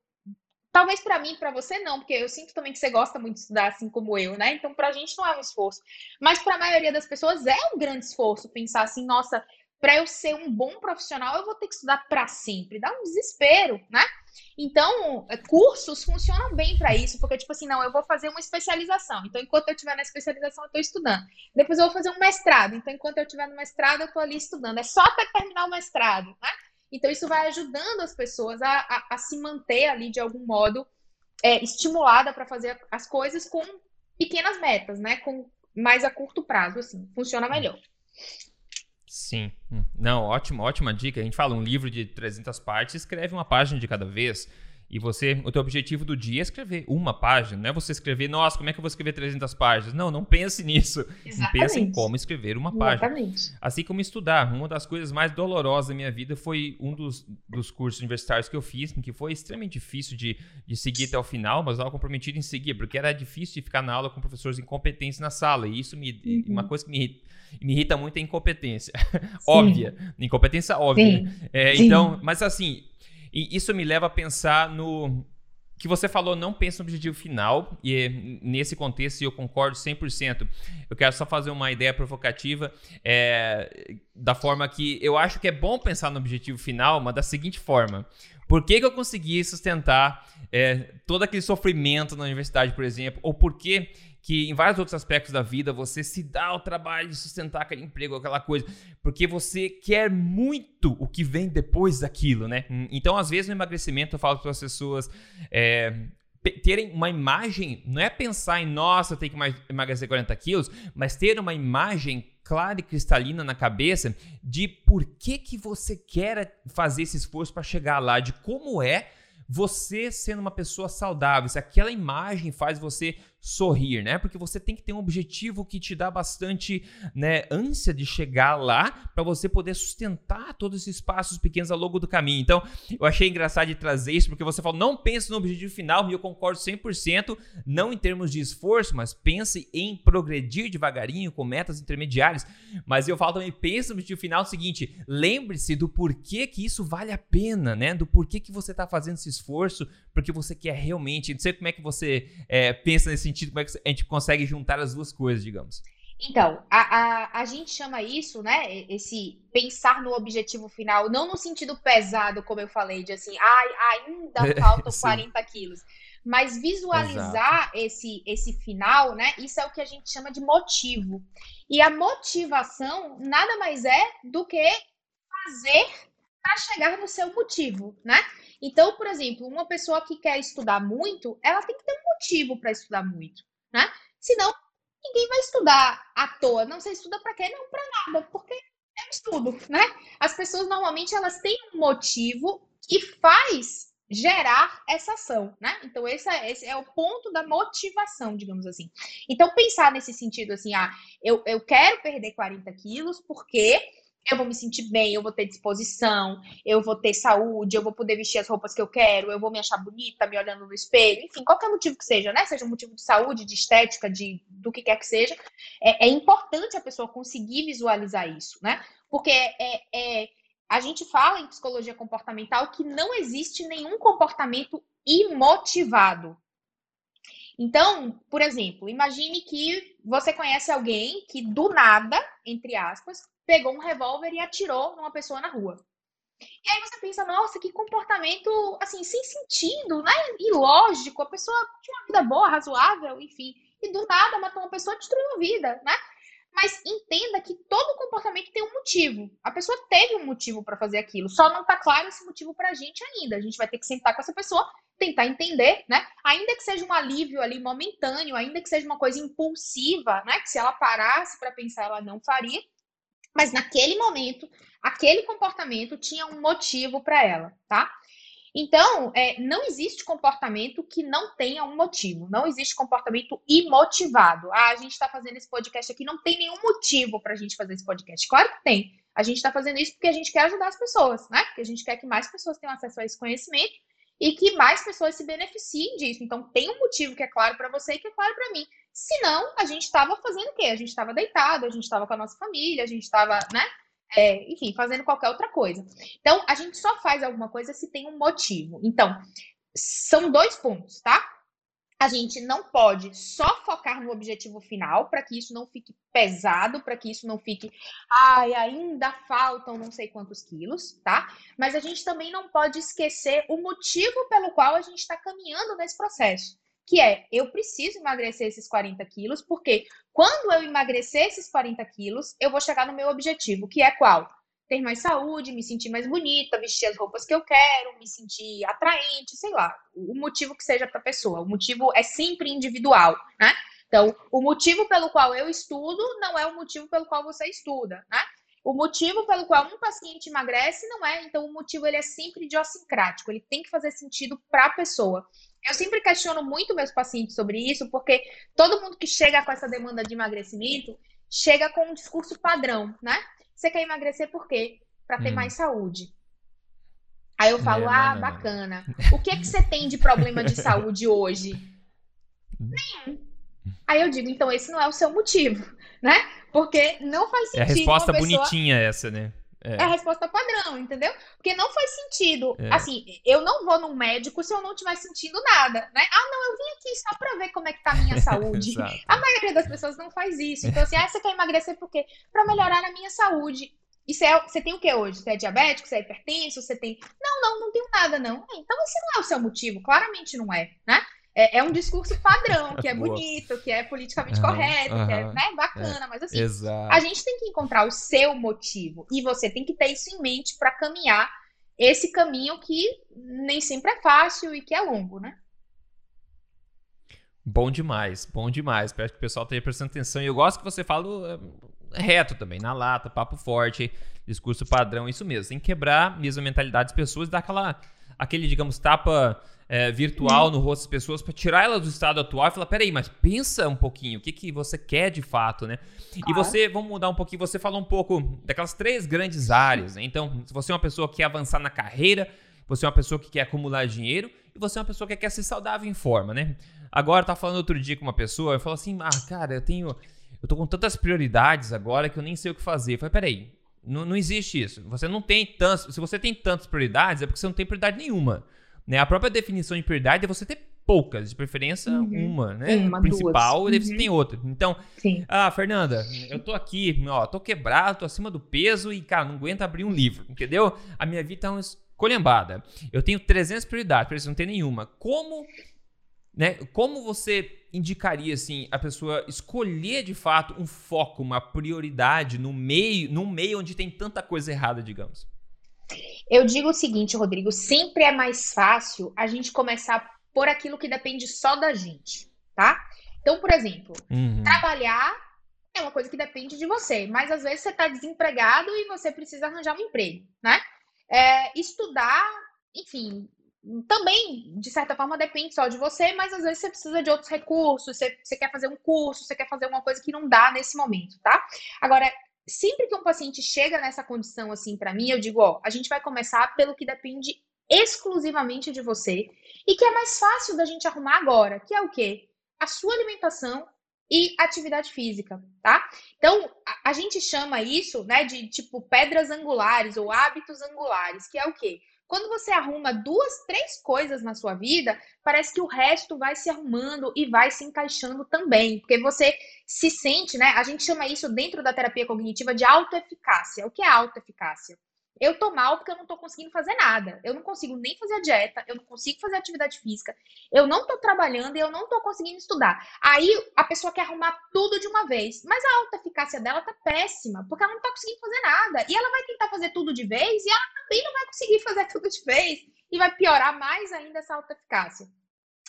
Talvez para mim, para você não, porque eu sinto também que você gosta muito de estudar assim como eu, né? Então para a gente não é um esforço, mas para a maioria das pessoas é um grande esforço pensar assim, nossa, para eu ser um bom profissional eu vou ter que estudar para sempre, dá um desespero, né? Então, é, cursos funcionam bem para isso, porque tipo assim, não, eu vou fazer uma especialização. Então, enquanto eu estiver na especialização, eu estou estudando. Depois eu vou fazer um mestrado. Então, enquanto eu estiver no mestrado, eu estou ali estudando. É só até terminar o mestrado, né? Então, isso vai ajudando as pessoas a, a, a se manter ali de algum modo é, estimulada para fazer as coisas com pequenas metas, né? Com mais a curto prazo, assim, funciona melhor. Sim. Hum. Não, ótima, ótima dica. A gente fala um livro de 300 partes, escreve uma página de cada vez. E você, o teu objetivo do dia é escrever uma página, não é você escrever, nossa, como é que eu vou escrever 300 páginas? Não, não pense nisso. Exatamente. Pense em como escrever uma página. Exatamente. Assim como estudar. Uma das coisas mais dolorosas da minha vida foi um dos, dos cursos universitários que eu fiz, que foi extremamente difícil de, de seguir até o final, mas eu estava comprometido em seguir, porque era difícil de ficar na aula com professores incompetentes na sala. E isso me, uhum. uma coisa que me me irrita muito é incompetência. óbvia. Incompetência óbvia. É. Então, mas assim, isso me leva a pensar no que você falou, não pensa no objetivo final, e nesse contexto eu concordo 100%. Eu quero só fazer uma ideia provocativa, é, da forma que eu acho que é bom pensar no objetivo final, mas da seguinte forma: por que, que eu consegui sustentar é, todo aquele sofrimento na universidade, por exemplo? Ou por que que em vários outros aspectos da vida você se dá o trabalho de sustentar aquele emprego, aquela coisa, porque você quer muito o que vem depois daquilo, né? Então, às vezes, no emagrecimento, eu falo para as pessoas é, terem uma imagem, não é pensar em, nossa, eu tenho que emagrecer 40 quilos, mas ter uma imagem clara e cristalina na cabeça de por que, que você quer fazer esse esforço para chegar lá, de como é você sendo uma pessoa saudável, se aquela imagem faz você sorrir, né? Porque você tem que ter um objetivo que te dá bastante, né, ânsia de chegar lá para você poder sustentar todos esses passos pequenos ao longo do caminho. Então, eu achei engraçado de trazer isso porque você falou, não pense no objetivo final, e eu concordo 100%, não em termos de esforço, mas pense em progredir devagarinho com metas intermediárias. Mas eu falo também, pense no objetivo final é o seguinte, lembre-se do porquê que isso vale a pena, né? Do porquê que você está fazendo esse esforço, porque você quer realmente, não sei como é que você é, pensa nesse sentido, como é que a gente consegue juntar as duas coisas, digamos? Então, a, a, a gente chama isso, né? Esse pensar no objetivo final, não no sentido pesado, como eu falei, de assim, ai, ainda *laughs* faltam 40 quilos. Mas visualizar esse, esse final, né? Isso é o que a gente chama de motivo. E a motivação nada mais é do que fazer para chegar no seu motivo, né? Então, por exemplo, uma pessoa que quer estudar muito, ela tem que ter um motivo para estudar muito, né? Senão, ninguém vai estudar à toa. Não, você estuda para quê? Não para nada, porque é um estudo, né? As pessoas normalmente elas têm um motivo que faz gerar essa ação, né? Então esse é, esse é o ponto da motivação, digamos assim. Então pensar nesse sentido assim, ah, eu, eu quero perder 40 quilos porque eu vou me sentir bem, eu vou ter disposição, eu vou ter saúde, eu vou poder vestir as roupas que eu quero, eu vou me achar bonita me olhando no espelho, enfim, qualquer motivo que seja, né? Seja um motivo de saúde, de estética, de do que quer que seja, é, é importante a pessoa conseguir visualizar isso, né? Porque é, é, a gente fala em psicologia comportamental que não existe nenhum comportamento imotivado. Então, por exemplo, imagine que você conhece alguém que do nada, entre aspas, pegou um revólver e atirou numa pessoa na rua. E aí você pensa, nossa, que comportamento, assim, sem sentido, né? Ilógico, a pessoa tinha uma vida boa, razoável, enfim. E do nada matou uma pessoa e destruiu a vida, né? Mas entenda que todo comportamento tem um motivo. A pessoa teve um motivo para fazer aquilo. Só não está claro esse motivo para a gente ainda. A gente vai ter que sentar com essa pessoa, tentar entender, né? Ainda que seja um alívio ali momentâneo, ainda que seja uma coisa impulsiva, né? Que se ela parasse para pensar, ela não faria. Mas naquele momento, aquele comportamento tinha um motivo para ela, tá? Então, é, não existe comportamento que não tenha um motivo. Não existe comportamento imotivado. Ah, a gente está fazendo esse podcast aqui, não tem nenhum motivo para a gente fazer esse podcast. Claro que tem. A gente está fazendo isso porque a gente quer ajudar as pessoas, né? Porque a gente quer que mais pessoas tenham acesso a esse conhecimento e que mais pessoas se beneficiem disso. Então, tem um motivo que é claro para você e que é claro para mim. Senão, a gente estava fazendo o quê? A gente estava deitado, a gente estava com a nossa família, a gente estava, né? É, enfim, fazendo qualquer outra coisa. Então, a gente só faz alguma coisa se tem um motivo. Então, são dois pontos, tá? A gente não pode só focar no objetivo final para que isso não fique pesado, para que isso não fique, ai, ainda faltam não sei quantos quilos, tá? Mas a gente também não pode esquecer o motivo pelo qual a gente está caminhando nesse processo que é eu preciso emagrecer esses 40 quilos, porque quando eu emagrecer esses 40 quilos, eu vou chegar no meu objetivo, que é qual? Ter mais saúde, me sentir mais bonita, vestir as roupas que eu quero, me sentir atraente, sei lá, o motivo que seja para a pessoa. O motivo é sempre individual, né? Então, o motivo pelo qual eu estudo não é o motivo pelo qual você estuda, né? O motivo pelo qual um paciente emagrece não é, então o motivo ele é sempre idiosincrático, ele tem que fazer sentido para a pessoa. Eu sempre questiono muito meus pacientes sobre isso, porque todo mundo que chega com essa demanda de emagrecimento chega com um discurso padrão, né? Você quer emagrecer por quê? Para ter hum. mais saúde. Aí eu falo, não, ah, não, bacana. Não. O que é que você tem de problema de saúde hoje? Nenhum. Aí eu digo, então esse não é o seu motivo, né? Porque não faz sentido. É a resposta pessoa... bonitinha essa, né? É. é. a resposta padrão, entendeu? Porque não faz sentido. É. Assim, eu não vou no médico se eu não estiver sentindo nada, né? Ah, não, eu vim aqui só pra ver como é que tá a minha *laughs* saúde. a maioria das pessoas não faz isso. Então, assim, ah, você quer emagrecer por quê? Pra melhorar a minha saúde. E você, é, você tem o que hoje? Você é diabético? Você é hipertenso? Você tem. Não, não, não tenho nada, não. Então, esse não é o seu motivo. Claramente não é, né? É, é, um discurso padrão, que é *laughs* bonito, que é politicamente uhum, correto, uhum, que é né, bacana, é, mas assim, exato. a gente tem que encontrar o seu motivo e você tem que ter isso em mente para caminhar esse caminho que nem sempre é fácil e que é longo, né? Bom demais, bom demais. Espero que o pessoal esteja prestando atenção. E eu gosto que você fala é, reto também, na lata, papo forte, discurso padrão, isso mesmo. Tem que quebrar mesmo a mentalidade das pessoas e dar aquela aquele, digamos, tapa é, virtual no rosto das pessoas para tirar elas do estado atual e falar, peraí, mas pensa um pouquinho, o que, que você quer de fato, né? E você, vamos mudar um pouquinho, você falou um pouco daquelas três grandes áreas, né? Então, se você é uma pessoa que quer avançar na carreira, você é uma pessoa que quer acumular dinheiro e você é uma pessoa que quer ser saudável em forma, né? Agora, eu tava falando outro dia com uma pessoa, eu falou assim, ah, cara, eu tenho... Eu tô com tantas prioridades agora que eu nem sei o que fazer. Eu falei, peraí, não, não existe isso. Você não tem tantos... Se você tem tantas prioridades, é porque você não tem prioridade nenhuma. Né? A própria definição de prioridade é você ter poucas, de preferência uhum. uma, né? Uma, principal, duas. e daí você tem outra. Então, Sim. ah, Fernanda, eu tô aqui, ó, tô quebrado, tô acima do peso e, cara, não aguento abrir um livro, entendeu? A minha vida tá uma escolhembada. Eu tenho 300 prioridades, por isso não tem nenhuma. Como, né, como você indicaria, assim, a pessoa escolher, de fato, um foco, uma prioridade no meio, num meio onde tem tanta coisa errada, digamos? Eu digo o seguinte, Rodrigo, sempre é mais fácil a gente começar por aquilo que depende só da gente, tá? Então, por exemplo, uhum. trabalhar é uma coisa que depende de você, mas às vezes você está desempregado e você precisa arranjar um emprego, né? É, estudar, enfim, também, de certa forma, depende só de você, mas às vezes você precisa de outros recursos, você, você quer fazer um curso, você quer fazer alguma coisa que não dá nesse momento, tá? Agora, sempre que um paciente chega nessa condição assim para mim, eu digo, ó, a gente vai começar pelo que depende exclusivamente de você e que é mais fácil da gente arrumar agora, que é o quê? A sua alimentação e atividade física, tá? Então, a, a gente chama isso, né, de tipo pedras angulares ou hábitos angulares, que é o quê? Quando você arruma duas, três coisas na sua vida, parece que o resto vai se arrumando e vai se encaixando também, porque você se sente, né? A gente chama isso dentro da terapia cognitiva de autoeficácia. O que é autoeficácia? Eu tô mal porque eu não tô conseguindo fazer nada. Eu não consigo nem fazer a dieta, eu não consigo fazer atividade física, eu não tô trabalhando e eu não tô conseguindo estudar. Aí a pessoa quer arrumar tudo de uma vez, mas a alta eficácia dela tá péssima, porque ela não tá conseguindo fazer nada. E ela vai tentar fazer tudo de vez e ela também não vai conseguir *laughs* fazer tudo de vez e vai piorar mais ainda essa alta eficácia.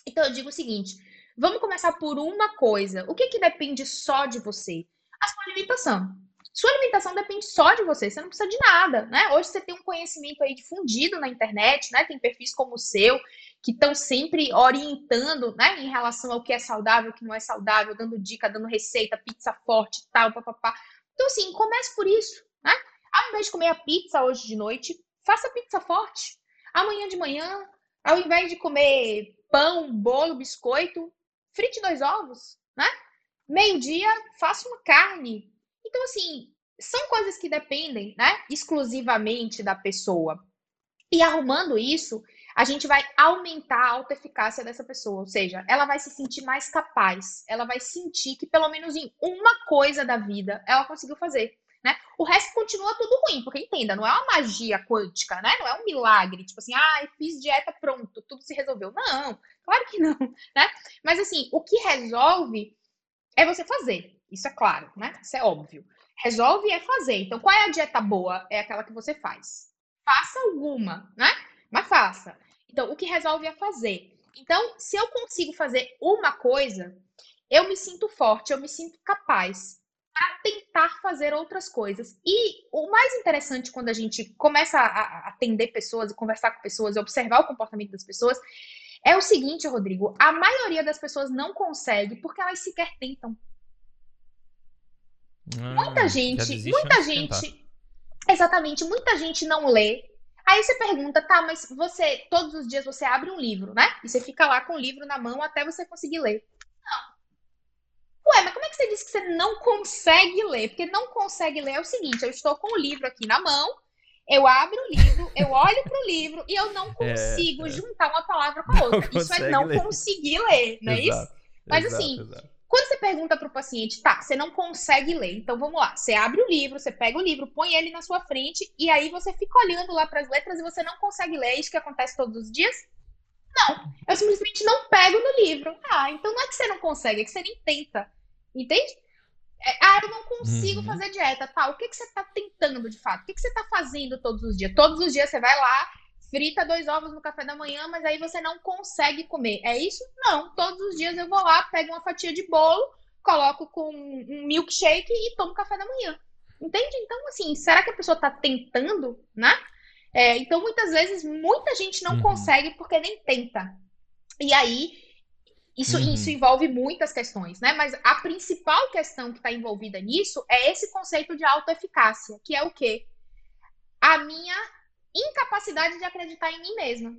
Então eu digo o seguinte, vamos começar por uma coisa. O que que depende só de você? A sua alimentação. Sua alimentação depende só de você, você não precisa de nada, né? Hoje você tem um conhecimento aí difundido na internet, né? Tem perfis como o seu que estão sempre orientando, né, em relação ao que é saudável, o que não é saudável, dando dica, dando receita, pizza forte, tal, papapá. Então assim, comece por isso, né? Ao invés de comer a pizza hoje de noite, faça pizza forte. Amanhã de manhã, ao invés de comer pão, bolo, biscoito, frite dois ovos, né? Meio-dia, faça uma carne, então, assim, são coisas que dependem, né, exclusivamente da pessoa. E arrumando isso, a gente vai aumentar a autoeficácia dessa pessoa, ou seja, ela vai se sentir mais capaz, ela vai sentir que pelo menos em uma coisa da vida ela conseguiu fazer. Né? O resto continua tudo ruim, porque entenda, não é uma magia quântica, né? Não é um milagre, tipo assim, ah, fiz dieta, pronto, tudo se resolveu. Não, claro que não, *laughs* né? Mas assim, o que resolve é você fazer. Isso é claro, né? Isso é óbvio. Resolve é fazer. Então, qual é a dieta boa? É aquela que você faz. Faça alguma, né? Mas faça. Então, o que resolve é fazer. Então, se eu consigo fazer uma coisa, eu me sinto forte, eu me sinto capaz para tentar fazer outras coisas. E o mais interessante quando a gente começa a atender pessoas conversar com pessoas observar o comportamento das pessoas é o seguinte, Rodrigo: a maioria das pessoas não consegue porque elas sequer tentam. Ah, muita gente, muita gente. Exatamente, muita gente não lê. Aí você pergunta, tá, mas você, todos os dias você abre um livro, né? E você fica lá com o livro na mão até você conseguir ler. Não. Ué, mas como é que você disse que você não consegue ler? Porque não consegue ler é o seguinte: eu estou com o livro aqui na mão, eu abro o livro, eu olho para o livro e eu não *laughs* é, consigo é. juntar uma palavra com a outra. Isso é não ler. conseguir ler, não é exato, isso? Mas exato, assim, exato. Quando você pergunta para o paciente, tá, você não consegue ler, então vamos lá. Você abre o livro, você pega o livro, põe ele na sua frente e aí você fica olhando lá para as letras e você não consegue ler. É isso que acontece todos os dias? Não, eu simplesmente não pego no livro. Ah, então não é que você não consegue, é que você nem tenta. Entende? É, ah, eu não consigo uhum. fazer dieta. Tá, o que, que você está tentando de fato? O que, que você está fazendo todos os dias? Todos os dias você vai lá, frita dois ovos no café da manhã, mas aí você não consegue comer. É isso? Não. Todos os dias eu vou lá, pego uma fatia de bolo, coloco com um milkshake e tomo café da manhã. Entende? Então, assim, será que a pessoa está tentando, né? É, então, muitas vezes, muita gente não uhum. consegue porque nem tenta. E aí, isso, uhum. isso envolve muitas questões, né? Mas a principal questão que está envolvida nisso é esse conceito de autoeficácia, que é o quê? A minha incapacidade de acreditar em mim mesma.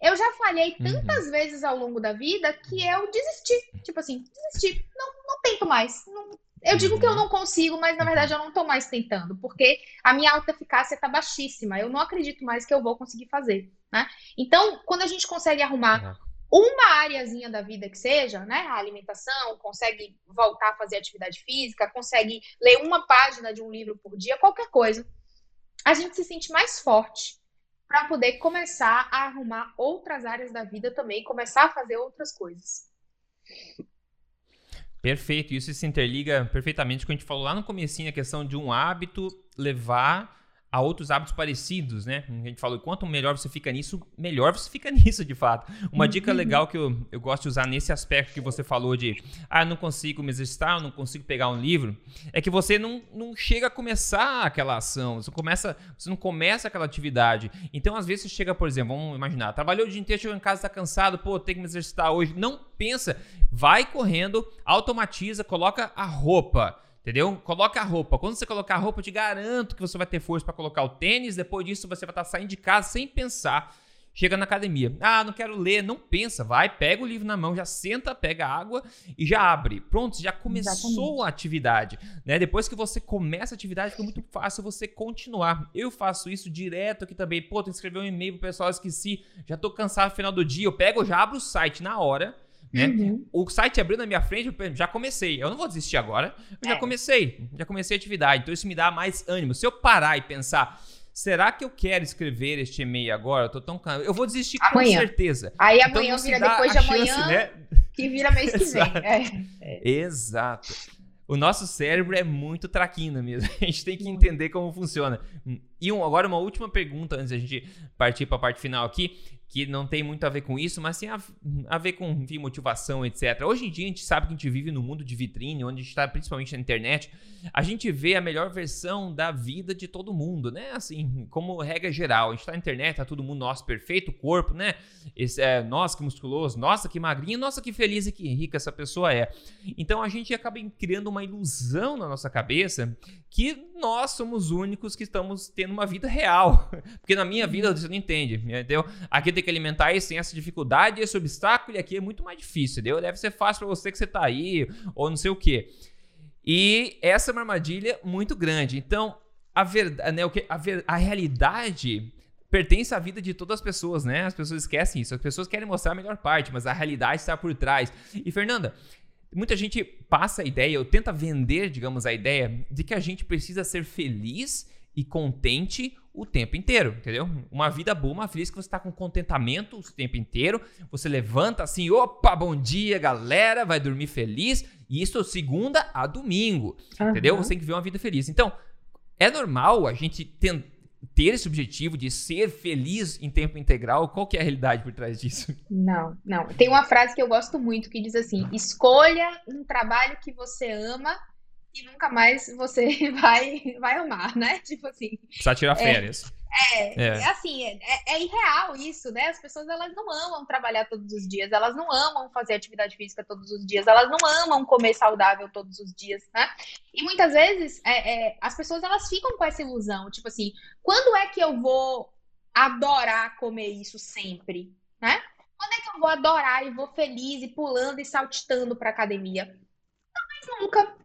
Eu já falhei uhum. tantas uhum. vezes ao longo da vida que eu desisti. Tipo assim, desisti. Não, não tento mais. Não, eu digo que eu uhum. não consigo, mas na verdade eu não estou mais tentando, porque a minha autoeficácia está baixíssima. Eu não acredito mais que eu vou conseguir fazer. Né? Então, quando a gente consegue arrumar uma áreazinha da vida que seja, né? A alimentação, consegue voltar a fazer atividade física, consegue ler uma página de um livro por dia, qualquer coisa, a gente se sente mais forte para poder começar a arrumar outras áreas da vida também, começar a fazer outras coisas. Perfeito, isso se interliga perfeitamente com o que a gente falou lá no comecinho, a questão de um hábito levar a outros hábitos parecidos, né? A gente falou, quanto melhor você fica nisso, melhor você fica *laughs* nisso, de fato. Uma dica uhum. legal que eu, eu gosto de usar nesse aspecto que você falou de, ah, não consigo me exercitar, não consigo pegar um livro, é que você não, não chega a começar aquela ação, você, começa, você não começa aquela atividade. Então, às vezes, você chega, por exemplo, vamos imaginar, trabalhou o dia inteiro, chegou em casa, está cansado, pô, tem que me exercitar hoje. Não pensa, vai correndo, automatiza, coloca a roupa Entendeu? Coloca a roupa. Quando você colocar a roupa, eu te garanto que você vai ter força para colocar o tênis. Depois disso, você vai estar tá saindo de casa sem pensar. Chega na academia. Ah, não quero ler. Não pensa. Vai, pega o livro na mão, já senta, pega água e já abre. Pronto, já começou Exatamente. a atividade. Né? Depois que você começa a atividade, fica muito fácil você continuar. Eu faço isso direto aqui também. Pô, tu escreveu um e-mail pro pessoal, esqueci. Já tô cansado no final do dia. Eu pego, já abro o site na hora né? Uhum. O site abriu na minha frente, eu já comecei. Eu não vou desistir agora, eu é. já comecei. Já comecei a atividade. Então isso me dá mais ânimo. Se eu parar e pensar, será que eu quero escrever este e-mail agora? Eu tô tão cansado. Eu vou desistir amanhã. com certeza. Aí então, amanhã vira depois de amanhã, chance, né? que vira mês que *laughs* vem. É. É. Exato. O nosso cérebro é muito traquina mesmo. *laughs* A gente tem que entender como funciona. E um, agora uma última pergunta antes da gente partir para a parte final aqui que não tem muito a ver com isso, mas tem a, a ver com enfim, motivação, etc. Hoje em dia a gente sabe que a gente vive num mundo de vitrine, onde a gente está principalmente na internet, a gente vê a melhor versão da vida de todo mundo, né? Assim, como regra geral, a gente está na internet, tá todo mundo, nosso perfeito corpo, né? Esse, é, nossa, que musculoso, nossa, que magrinho, nossa, que feliz e que rica essa pessoa é. Então a gente acaba criando uma ilusão na nossa cabeça que nós somos os únicos que estamos tendo uma vida real. *laughs* Porque na minha vida você não entende, entendeu? Aqui tem que alimentar isso, tem essa dificuldade, esse obstáculo, e aqui é muito mais difícil, entendeu? Deve ser fácil para você que você tá aí, ou não sei o quê. E essa é uma armadilha muito grande. Então, a verdade, né, o que, a, ver, a realidade pertence à vida de todas as pessoas, né? As pessoas esquecem isso. As pessoas querem mostrar a melhor parte, mas a realidade está por trás. E Fernanda, muita gente passa a ideia, ou tenta vender, digamos, a ideia de que a gente precisa ser feliz e contente o tempo inteiro, entendeu? Uma vida boa, uma feliz que você está com contentamento o tempo inteiro. Você levanta assim, opa, bom dia, galera, vai dormir feliz. E isso segunda a domingo, uhum. entendeu? Você tem que ver uma vida feliz. Então, é normal a gente tentar ter esse objetivo de ser feliz em tempo integral? Qual que é a realidade por trás disso? *laughs* Não, não. Tem uma frase que eu gosto muito que diz assim: escolha um trabalho que você ama e nunca mais você *laughs* vai, vai amar, né? *laughs* Tipo assim. Precisa tirar é, férias. É, é, é assim, é, é, irreal isso, né? As pessoas elas não amam trabalhar todos os dias, elas não amam fazer atividade física todos os dias, elas não amam comer saudável todos os dias, né? E muitas vezes é, é, as pessoas elas ficam com essa ilusão, tipo assim, quando é que eu vou adorar comer isso sempre, né? Quando é que eu vou adorar e vou feliz e pulando e saltitando pra academia? Talvez nunca,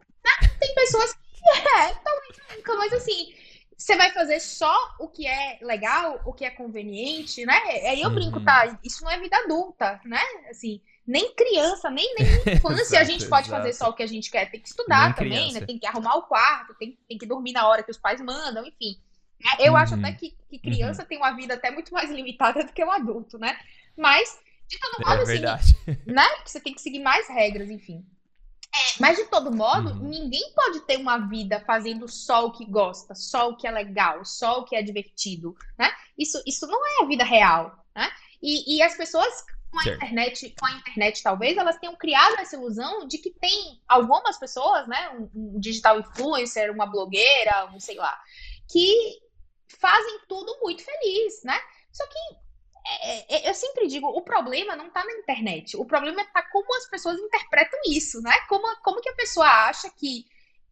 pessoas que *laughs* é, talvez nunca, mas assim, você vai fazer só o que é legal, o que é conveniente, né? Aí eu uhum. brinco, tá? Isso não é vida adulta, né? Assim, nem criança, nem, nem *laughs* infância exato, a gente pode exato. fazer só o que a gente quer. Tem que estudar nem também, criança. né? Tem que arrumar o quarto, tem, tem que dormir na hora que os pais mandam, enfim. Né? Eu uhum. acho até que, que uhum. criança uhum. tem uma vida até muito mais limitada do que o adulto, né? Mas, de todo modo, é assim, verdade. né? Você tem que seguir mais regras, enfim. É, mas de todo modo, uhum. ninguém pode ter uma vida fazendo só o que gosta, só o que é legal, só o que é divertido, né? Isso, isso não é a vida real, né? E, e as pessoas com a certo. internet, com a internet talvez, elas tenham criado essa ilusão de que tem algumas pessoas, né, um, um digital influencer, uma blogueira, um sei lá, que fazem tudo muito feliz, né? Só que eu sempre digo, o problema não está na internet. O problema está como as pessoas interpretam isso, né? Como, como que a pessoa acha que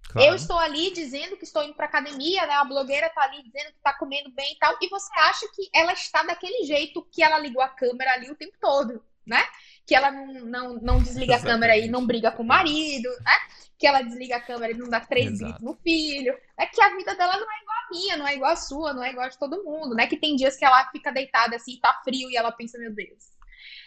claro. eu estou ali dizendo que estou indo para academia, né? A blogueira está ali dizendo que está comendo bem e tal, e você acha que ela está daquele jeito que ela ligou a câmera ali o tempo todo, né? Que ela não, não, não desliga Exatamente. a câmera e não briga com o marido, né? Que ela desliga a câmera e não dá três Exato. gritos no filho. É que a vida dela não é igual minha, não é igual a sua, não é igual a de todo mundo, né? Que tem dias que ela fica deitada assim, tá frio, e ela pensa, meu Deus,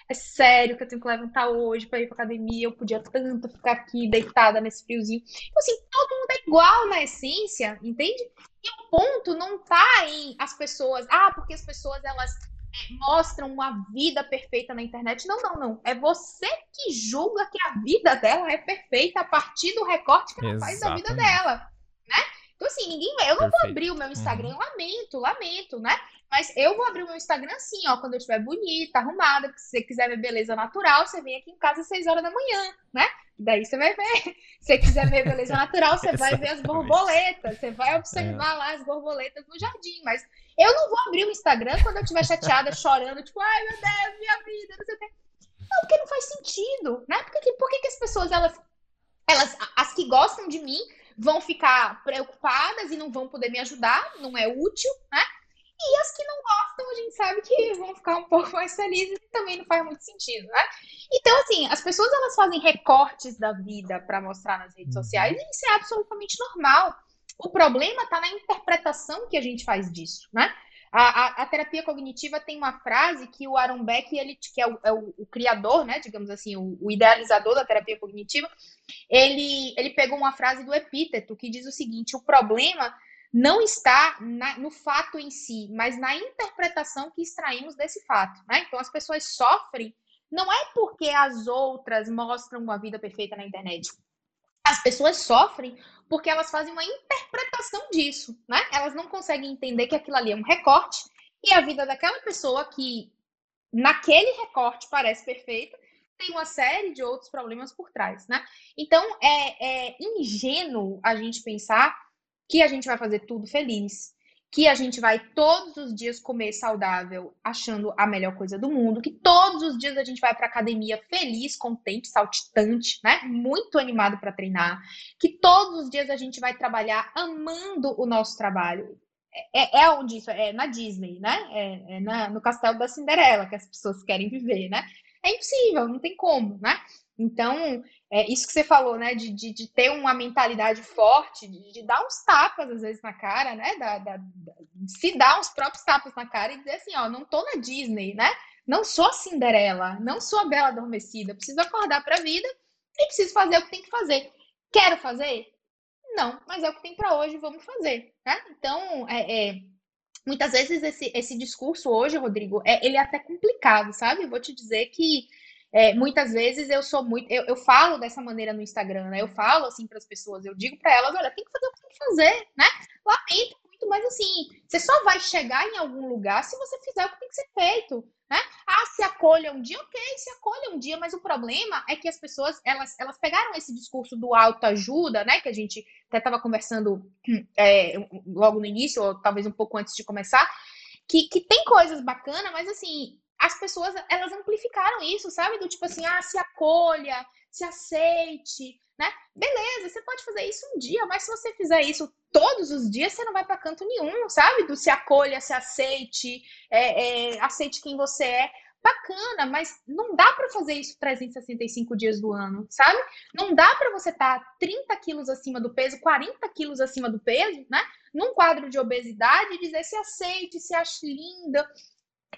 é sério que eu tenho que levantar hoje para ir pra academia, eu podia tanto ficar aqui deitada nesse friozinho. Então, assim, todo mundo é igual na essência, entende? E o ponto não tá em as pessoas, ah, porque as pessoas elas mostram uma vida perfeita na internet. Não, não, não. É você que julga que a vida dela é perfeita a partir do recorte que ela Exatamente. faz da vida dela, né? Então, assim, ninguém. Eu não Perfeito. vou abrir o meu Instagram, uhum. lamento, lamento, né? Mas eu vou abrir o meu Instagram assim, ó, quando eu estiver bonita, arrumada, se você quiser ver beleza natural, você vem aqui em casa às 6 horas da manhã, né? Daí você vai ver. Se você quiser ver beleza natural, você *laughs* vai ver as borboletas, você vai observar é. lá as borboletas no jardim. Mas eu não vou abrir o Instagram quando eu estiver chateada, *laughs* chorando, tipo, ai meu Deus, minha vida, não sei o quê. Não, porque não faz sentido, né? Por que, por que, que as pessoas, elas, elas, as que gostam de mim, vão ficar preocupadas e não vão poder me ajudar, não é útil, né? E as que não gostam, a gente sabe que vão ficar um *laughs* pouco mais felizes e também não faz muito sentido, né? Então, assim, as pessoas elas fazem recortes da vida para mostrar nas redes uhum. sociais e isso é absolutamente normal. O problema está na interpretação que a gente faz disso, né? A, a, a, terapia cognitiva tem uma frase que o Aaron Beck, ele, que é o, é o, o criador, né, digamos assim, o, o, idealizador da terapia cognitiva, ele, ele pegou uma frase do epíteto que diz o seguinte: o problema não está na, no fato em si, mas na interpretação que extraímos desse fato. Né? Então, as pessoas sofrem não é porque as outras mostram uma vida perfeita na internet. As pessoas sofrem porque elas fazem uma interpretação disso, né? Elas não conseguem entender que aquilo ali é um recorte e a vida daquela pessoa que naquele recorte parece perfeita tem uma série de outros problemas por trás, né? Então é, é ingênuo a gente pensar que a gente vai fazer tudo feliz, que a gente vai todos os dias comer saudável, achando a melhor coisa do mundo, que todos os dias a gente vai para academia feliz, contente, saltitante, né? Muito animado para treinar, que todos os dias a gente vai trabalhar amando o nosso trabalho. É, é onde isso é na Disney, né? É, é na, no castelo da Cinderela que as pessoas querem viver, né? É impossível, não tem como, né? Então, é isso que você falou, né? De, de, de ter uma mentalidade forte, de, de, dar uns tapas, às vezes, na cara, né? Da, da, da, se dar uns próprios tapas na cara e dizer assim, ó, não tô na Disney, né? Não sou a Cinderela, não sou a Bela Adormecida. Preciso acordar para a vida e preciso fazer o que tem que fazer. Quero fazer? Não, mas é o que tem para hoje, vamos fazer, né? Então, é, é, muitas vezes esse, esse discurso hoje, Rodrigo, é, ele é até complicado, sabe? Vou te dizer que é, muitas vezes eu sou muito. Eu, eu, falo dessa maneira no Instagram, né? Eu falo assim para as pessoas, eu digo para elas: olha, tem que fazer o que tem que fazer, né? Lamento muito, mas assim, você só vai chegar em algum lugar se você fizer o que tem que ser feito, né? Ah, se acolha um dia, ok, se acolha um dia, mas o problema é que as pessoas, elas, elas pegaram esse discurso do autoajuda, né? Que a gente até estava conversando é, logo no início, ou talvez um pouco antes de começar, que, que tem coisas bacanas, mas assim, as pessoas, elas amplificaram isso, sabe? Do tipo assim, ah, se acolha, se aceite, né? Beleza, você pode fazer isso um dia, mas se você fizer isso todos os dias, você não vai para canto nenhum, sabe? Do se acolha, se aceite, é, é, aceite quem você é. Bacana, mas não dá para fazer isso 365 dias do ano, sabe? Não dá para você estar tá 30 quilos acima do peso, 40 quilos acima do peso, né? Num quadro de obesidade e dizer se aceite, se ache linda,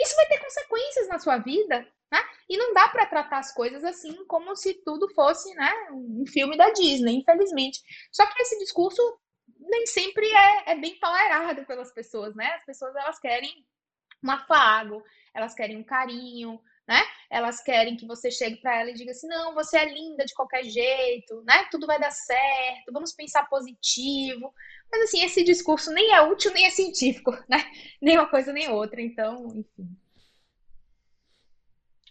isso vai ter consequências na sua vida, né? E não dá para tratar as coisas assim como se tudo fosse, né, um filme da Disney, infelizmente. Só que esse discurso nem sempre é, é bem tolerado pelas pessoas, né? As pessoas elas querem um afago, elas querem um carinho, né? Elas querem que você chegue para ela e diga assim: "Não, você é linda de qualquer jeito, né? Tudo vai dar certo, vamos pensar positivo". Mas assim, esse discurso nem é útil nem é científico, né? *laughs* Nem uma coisa nem outra, então, enfim.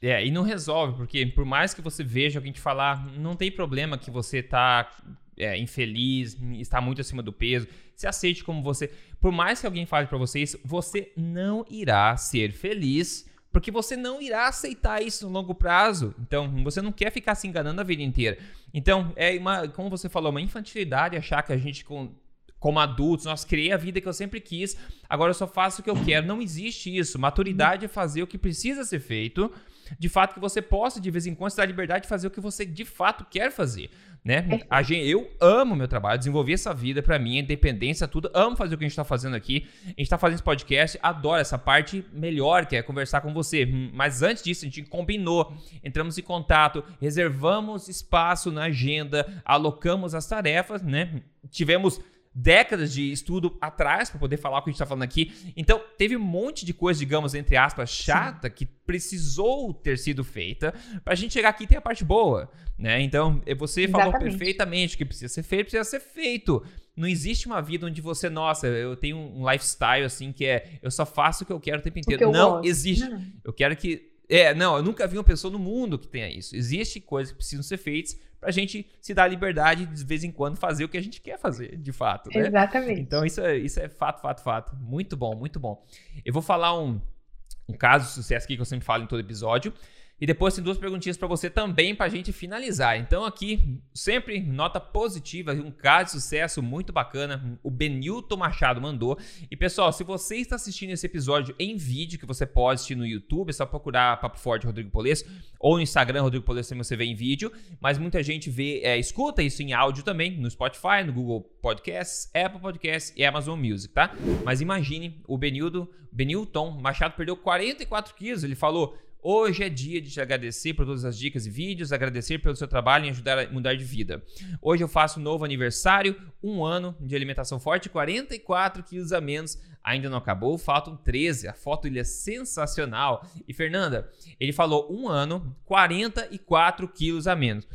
É, e não resolve, porque por mais que você veja alguém te falar, não tem problema que você tá é, infeliz, está muito acima do peso. Se aceite como você. Por mais que alguém fale para vocês, você não irá ser feliz porque você não irá aceitar isso no longo prazo. Então, você não quer ficar se enganando a vida inteira. Então, é uma, como você falou, uma infantilidade achar que a gente com como adultos, nós criei a vida que eu sempre quis, agora eu só faço o que eu quero. Não existe isso. Maturidade é fazer o que precisa ser feito, de fato que você possa de vez em quando ter a liberdade de fazer o que você de fato quer fazer né? A gente, eu amo meu trabalho, desenvolvi essa vida para mim, independência, tudo. Amo fazer o que a gente tá fazendo aqui. A gente tá fazendo esse podcast, adoro essa parte melhor, que é conversar com você. Hum, mas antes disso, a gente combinou, entramos em contato, reservamos espaço na agenda, alocamos as tarefas, né? Tivemos décadas de estudo atrás para poder falar o que a gente está falando aqui. Então, teve um monte de coisa, digamos, entre aspas, chata Sim. que precisou ter sido feita para a gente chegar aqui e ter a parte boa, né? Então, eh, você Exatamente. falou perfeitamente que precisa ser feito, precisa ser feito. Não existe uma vida onde você, nossa, eu tenho um lifestyle assim que é eu só faço o que eu quero o tempo inteiro. Não gosto. existe. Não. Eu quero que é, não, eu nunca vi uma pessoa no mundo que tenha isso. Existem coisas que precisam ser feitas pra gente se dar a liberdade de, de vez em quando fazer o que a gente quer fazer, de fato. Né? Exatamente. Então isso é, isso é fato, fato, fato. Muito bom, muito bom. Eu vou falar um, um caso de sucesso aqui que eu sempre falo em todo episódio. E depois tem duas perguntinhas para você também para a gente finalizar. Então aqui, sempre nota positiva, um caso de sucesso muito bacana. O Benilton Machado mandou. E pessoal, se você está assistindo esse episódio em vídeo, que você pode assistir no YouTube, é só procurar Papo Forte Rodrigo Polesso, ou no Instagram Rodrigo Polesso também você vê em vídeo. Mas muita gente vê, é, escuta isso em áudio também, no Spotify, no Google Podcasts, Apple Podcasts e Amazon Music, tá? Mas imagine, o Benildo, Benilton Machado perdeu 44 quilos. Ele falou Hoje é dia de te agradecer por todas as dicas e vídeos, agradecer pelo seu trabalho em ajudar a mudar de vida. Hoje eu faço um novo aniversário, um ano de alimentação forte, 44 quilos a menos. Ainda não acabou, faltam 13. A foto ele é sensacional. E Fernanda, ele falou um ano, 44 quilos a menos.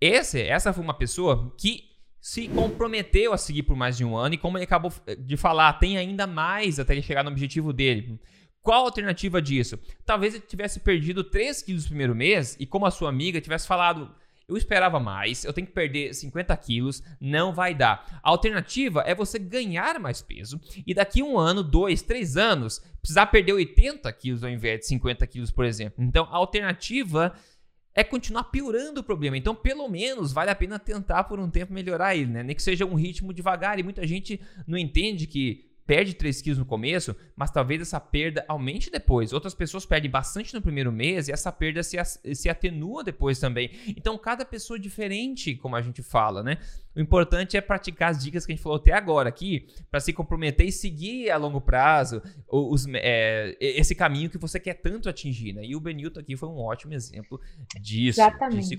Esse, essa foi uma pessoa que se comprometeu a seguir por mais de um ano e como ele acabou de falar, tem ainda mais até ele chegar no objetivo dele. Qual a alternativa disso? Talvez ele tivesse perdido 3 quilos no primeiro mês e, como a sua amiga, tivesse falado: eu esperava mais, eu tenho que perder 50 quilos, não vai dar. A alternativa é você ganhar mais peso e daqui um ano, dois, três anos, precisar perder 80 quilos ao invés de 50 quilos, por exemplo. Então, a alternativa é continuar piorando o problema. Então, pelo menos, vale a pena tentar por um tempo melhorar ele, né? Nem que seja um ritmo devagar. E muita gente não entende que perde 3 quilos no começo, mas talvez essa perda aumente depois. Outras pessoas perdem bastante no primeiro mês e essa perda se, se atenua depois também. Então, cada pessoa é diferente, como a gente fala, né? O importante é praticar as dicas que a gente falou até agora aqui, para se comprometer e seguir a longo prazo os, é, esse caminho que você quer tanto atingir, né? E o Benilton aqui foi um ótimo exemplo disso. Exatamente.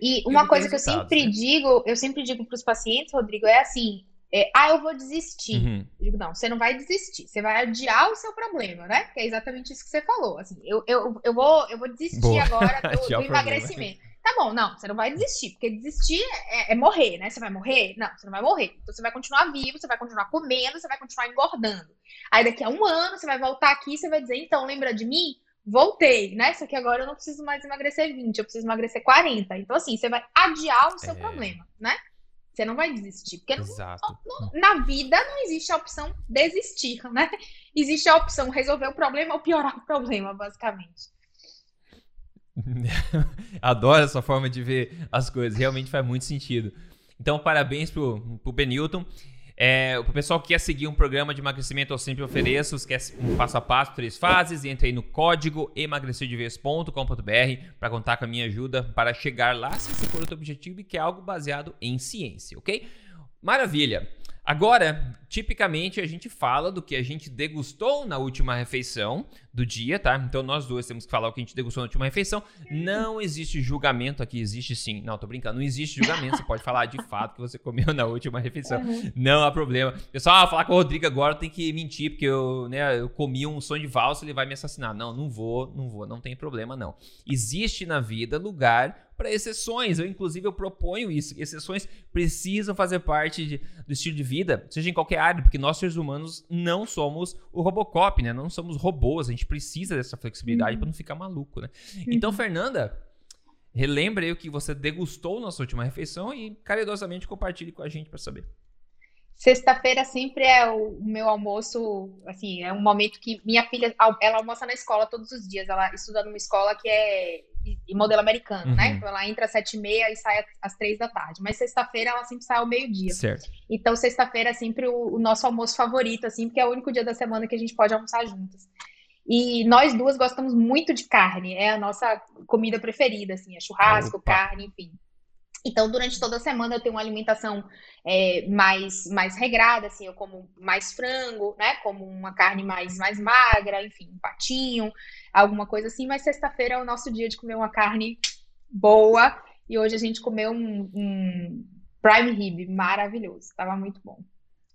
e, e uma coisa que eu sempre né? digo, eu sempre digo para os pacientes, Rodrigo, é assim: é, ah, eu vou desistir. Uhum. Eu digo, não, você não vai desistir, você vai adiar o seu problema, né? Que é exatamente isso que você falou. Assim, eu, eu, eu, vou, eu vou desistir Boa. agora *laughs* do, do emagrecimento. Tá bom, não, você não vai desistir, porque desistir é, é, morrer, né? Você vai morrer? Não, você não vai morrer. Então você vai continuar vivo, você vai continuar comendo, você vai continuar engordando. Aí daqui a um ano você vai voltar aqui e você vai dizer, então, lembra de mim? Voltei, né? Só que agora eu não preciso mais emagrecer 20, eu preciso emagrecer 40. Então, assim, você vai adiar o seu é... problema, né? Você não vai desistir. Porque Exato. Não, na vida não existe a opção desistir, né? Existe a opção resolver o problema ou piorar o problema, basicamente. *laughs* Adoro essa forma de ver as coisas. Realmente faz muito sentido. Então, parabéns pro, pro Benilton. É, o pessoal que quer seguir um programa de emagrecimento, eu sempre ofereço, quer um passo a passo, três fases, entre aí no código emagrecerdeves.com.br para contar com a minha ajuda para chegar lá, se esse for o teu objetivo e que é algo baseado em ciência, ok? Maravilha! Agora, tipicamente a gente fala do que a gente degustou na última refeição do dia, tá? Então nós dois temos que falar o que a gente degustou na última refeição. Não existe julgamento aqui, existe sim. Não, tô brincando, não existe julgamento. Você pode falar de fato que você comeu na última refeição. Uhum. Não há problema. Pessoal, ah, falar com o Rodrigo agora tem que mentir, porque eu, né, eu comi um sonho de valsa, ele vai me assassinar. Não, não vou, não vou, não tem problema não. Existe na vida lugar para exceções. Eu, inclusive, eu proponho isso. Exceções precisam fazer parte de, do estilo de vida, seja em qualquer porque nós, seres humanos, não somos o Robocop, né? Não somos robôs. A gente precisa dessa flexibilidade uhum. para não ficar maluco, né? Uhum. Então, Fernanda, Relembre aí o que você degustou na sua última refeição e caridosamente compartilhe com a gente para saber. Sexta-feira sempre é o meu almoço, assim, é um momento que minha filha, ela almoça na escola todos os dias. Ela estuda numa escola que é em modelo americano, né? uhum. né? Então ela entra às sete e meia e sai às três da tarde. Mas sexta-feira ela sempre sai ao meio-dia. Certo. Então sexta-feira é sempre o, o, nosso almoço favorito, assim, porque é o único dia da semana que a gente pode almoçar juntas. E nós duas gostamos muito de carne, é a nossa comida preferida, assim, é churrasco, Opa. carne, enfim. Então, durante toda a semana eu tenho uma alimentação é, mais, mais regrada, assim, eu como mais frango, né? Como uma carne mais, mais magra, enfim, um patinho, alguma coisa assim. Mas sexta-feira é o nosso dia de comer uma carne boa. E hoje a gente comeu um, um prime rib maravilhoso. Tava muito bom.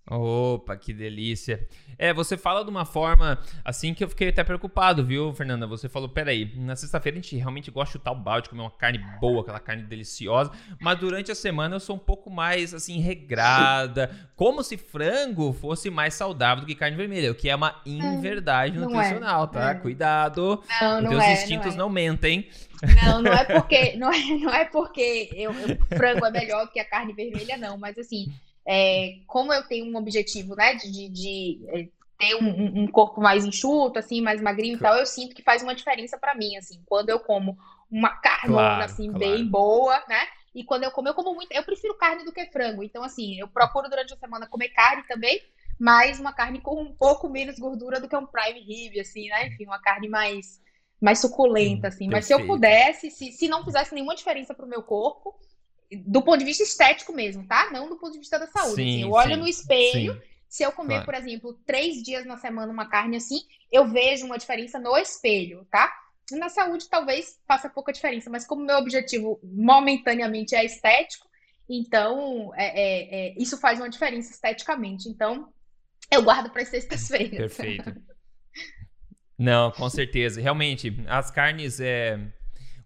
Opa, que delícia. É, você fala de uma forma assim que eu fiquei até preocupado, viu, Fernanda? Você falou, peraí, na sexta-feira a gente realmente gosta de chutar o balde, comer uma carne boa, aquela carne deliciosa, mas durante a semana eu sou um pouco mais, assim, regrada, como se frango fosse mais saudável do que carne vermelha, o que é uma inverdade não nutricional, é. tá? É. Cuidado, não, não é, instintos não, é. não mentem. Não, não é porque, não é, não é porque eu, eu, frango é melhor que a carne vermelha, não, mas assim é, como eu tenho um objetivo, né, de, de, de é, ter um, um, corpo mais enxuto, assim, mais magrinho e tal, eu sinto que faz uma diferença para mim, assim, quando eu como uma carne, claro, assim, claro. bem boa, né, e quando eu como, eu como muito, eu prefiro carne do que frango, então, assim, eu procuro durante a semana comer carne também, mas uma carne com um pouco menos gordura do que um prime rib, assim, né, enfim, uma carne mais, mais suculenta, assim, mas se eu pudesse, se, se não fizesse nenhuma diferença pro meu corpo, do ponto de vista estético mesmo, tá? Não do ponto de vista da saúde. Sim, assim, eu olho sim, no espelho, sim. se eu comer, claro. por exemplo, três dias na semana uma carne assim, eu vejo uma diferença no espelho, tá? Na saúde talvez faça pouca diferença, mas como meu objetivo momentaneamente é estético, então é, é, é, isso faz uma diferença esteticamente. Então eu guardo para sextas-feiras. *laughs* Perfeito. Não, com certeza. Realmente, as carnes é,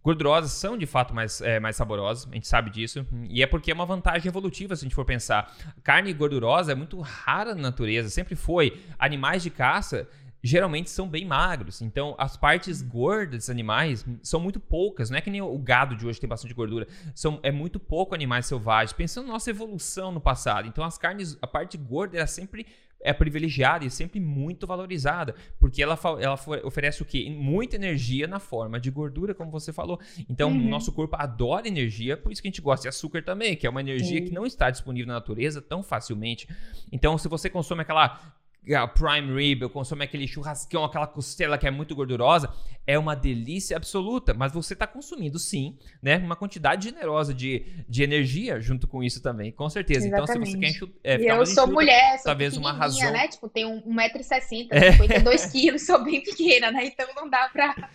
Gordurosas são de fato mais, é, mais saborosas, a gente sabe disso. E é porque é uma vantagem evolutiva, se a gente for pensar. Carne gordurosa é muito rara na natureza, sempre foi. Animais de caça geralmente são bem magros. Então, as partes gordas dos animais são muito poucas. Não é que nem o gado de hoje tem bastante gordura. São, é muito pouco animais selvagens. Pensando na nossa evolução no passado. Então, as carnes, a parte gorda era sempre é privilegiada e sempre muito valorizada, porque ela, ela oferece o quê? Muita energia na forma de gordura, como você falou. Então, uhum. o nosso corpo adora energia, por isso que a gente gosta de açúcar também, que é uma energia que não está disponível na natureza tão facilmente. Então, se você consome aquela prime rib, eu consumo aquele churrascão, aquela costela que é muito gordurosa, é uma delícia absoluta, mas você está consumindo sim, né, uma quantidade generosa de, de energia junto com isso também, com certeza. Exatamente. Então, se você quer enxutar, é, ficar eu sou mulher, sou talvez uma razão, né, tipo, tenho 1,60m, é. 52 quilos, sou bem pequena, né, então não dá pra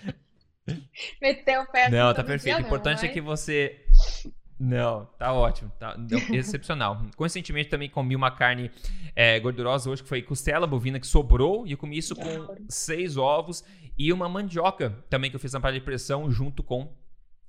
*laughs* meter o pé. Não, tá perfeito. O importante mas... é que você não, tá ótimo. Tá *laughs* excepcional. Coincidentemente, também comi uma carne é, gordurosa hoje, que foi costela bovina que sobrou, e eu comi isso com seis ovos e uma mandioca também que eu fiz na panela de pressão junto com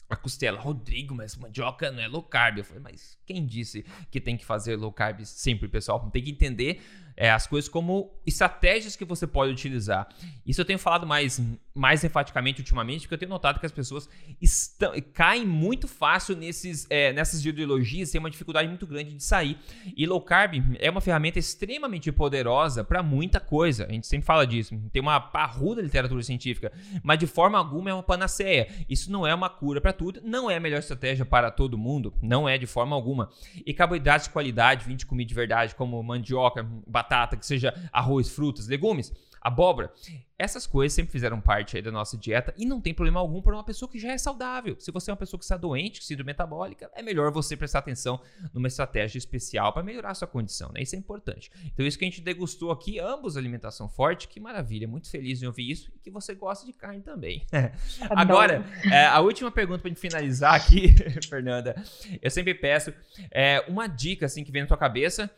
a costela. Rodrigo, mas mandioca não é low carb. Eu falei, mas quem disse que tem que fazer low carb sempre, pessoal? Tem que entender é, as coisas como estratégias que você pode utilizar. Isso eu tenho falado mais, mais enfaticamente ultimamente, porque eu tenho notado que as pessoas estão, caem muito fácil nesses, é, nessas ideologias, tem uma dificuldade muito grande de sair. E low carb é uma ferramenta extremamente poderosa para muita coisa. A gente sempre fala disso. Tem uma parruda literatura científica, mas de forma alguma é uma panaceia. Isso não é uma cura para tudo, não é a melhor estratégia para todo mundo, não é de forma alguma. E carboidratos de qualidade, 20 comida de verdade, como mandioca, batata batata, que seja arroz, frutas, legumes, abóbora. Essas coisas sempre fizeram parte aí da nossa dieta e não tem problema algum para uma pessoa que já é saudável. Se você é uma pessoa que está doente, síndrome metabólica, é melhor você prestar atenção numa estratégia especial para melhorar a sua condição, né? Isso é importante. Então, isso que a gente degustou aqui, ambos alimentação forte, que maravilha, muito feliz em ouvir isso e que você gosta de carne também. *laughs* Agora, é, a última pergunta para gente finalizar aqui, *laughs* Fernanda, eu sempre peço é, uma dica assim que vem na tua cabeça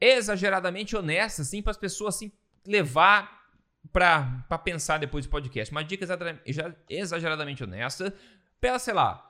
exageradamente honesta, assim, para as pessoas assim, levar para pensar depois do podcast. Uma dica exageradamente honesta para, sei lá,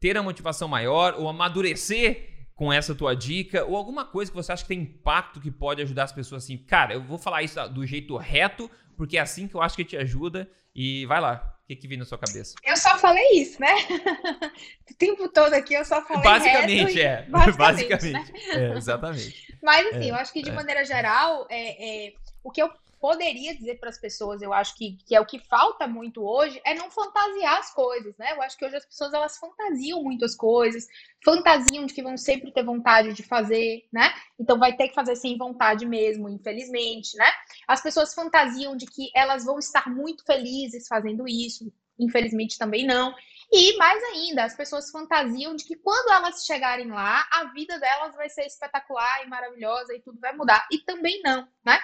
ter a motivação maior ou amadurecer com essa tua dica ou alguma coisa que você acha que tem impacto que pode ajudar as pessoas assim. Cara, eu vou falar isso do jeito reto porque é assim que eu acho que te ajuda. E vai lá, o que, que vem na sua cabeça? Eu só falei isso, né? *laughs* o tempo todo aqui eu só falei Basicamente, é. Basicamente, *laughs* basicamente. Né? É, exatamente. Mas assim, é, eu acho que de é. maneira geral, é, é, o que eu poderia dizer para as pessoas, eu acho que, que é o que falta muito hoje, é não fantasiar as coisas, né? Eu acho que hoje as pessoas elas fantasiam muito as coisas, fantasiam de que vão sempre ter vontade de fazer, né? Então vai ter que fazer sem vontade mesmo, infelizmente, né? As pessoas fantasiam de que elas vão estar muito felizes fazendo isso, infelizmente também não. E mais ainda, as pessoas fantasiam de que quando elas chegarem lá, a vida delas vai ser espetacular e maravilhosa e tudo vai mudar. E também não, né?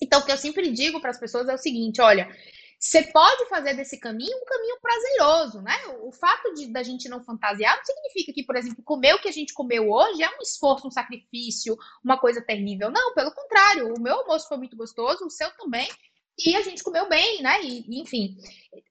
Então, o que eu sempre digo para as pessoas é o seguinte: olha, você pode fazer desse caminho um caminho prazeroso, né? O, fato de da gente não fantasiar não significa que, por exemplo, comer o que a gente comeu hoje é um esforço, um sacrifício, uma coisa terrível. Não, pelo contrário, o meu almoço foi muito gostoso, o seu também, e a gente comeu bem, né? E, enfim,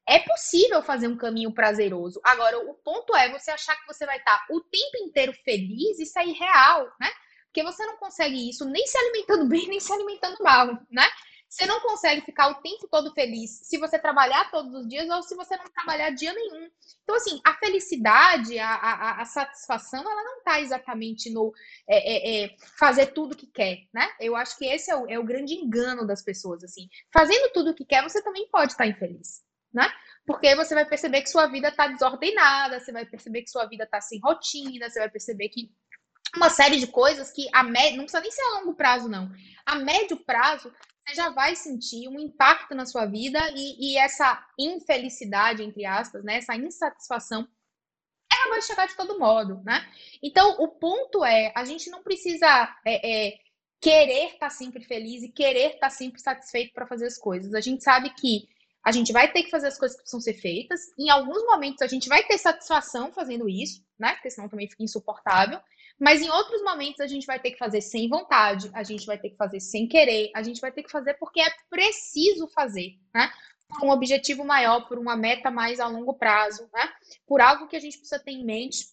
é possível fazer um caminho prazeroso. Agora, o ponto é você achar que você vai estar o tempo inteiro feliz, isso é irreal, né? Porque você não consegue isso nem se alimentando *laughs* bem, nem se alimentando mal, né? Você não consegue ficar o tempo todo feliz se você trabalhar todos os dias ou se você não trabalhar dia nenhum. Então, assim, a felicidade, a, a, a satisfação, ela não está exatamente no é, é, é, fazer tudo que quer, né? Eu acho que esse é o, é o grande engano das pessoas, assim. Fazendo tudo o que quer, você também pode estar infeliz, né? Porque você vai perceber que sua vida está desordenada, você vai perceber que sua vida está sem rotina, você vai perceber que uma série de coisas que a médio, não precisa nem ser a longo prazo, não. A médio prazo, você já vai sentir um impacto na sua vida e, e essa infelicidade, entre aspas, né? Essa insatisfação, ela vai chegar de todo modo, né? Então, o ponto é, a gente não precisa é, é, querer estar tá sempre feliz e querer estar tá sempre satisfeito para fazer as coisas. A gente sabe que a gente vai ter que fazer as coisas que precisam ser feitas. Em alguns momentos a gente vai ter satisfação fazendo isso, né? Porque senão também fica insuportável. Mas em outros momentos a gente vai ter que fazer sem vontade, a gente vai ter que fazer sem querer, a gente vai ter que fazer porque é preciso fazer, né? Por um objetivo maior, por uma meta mais a longo prazo, né? Por algo que a gente precisa ter em mente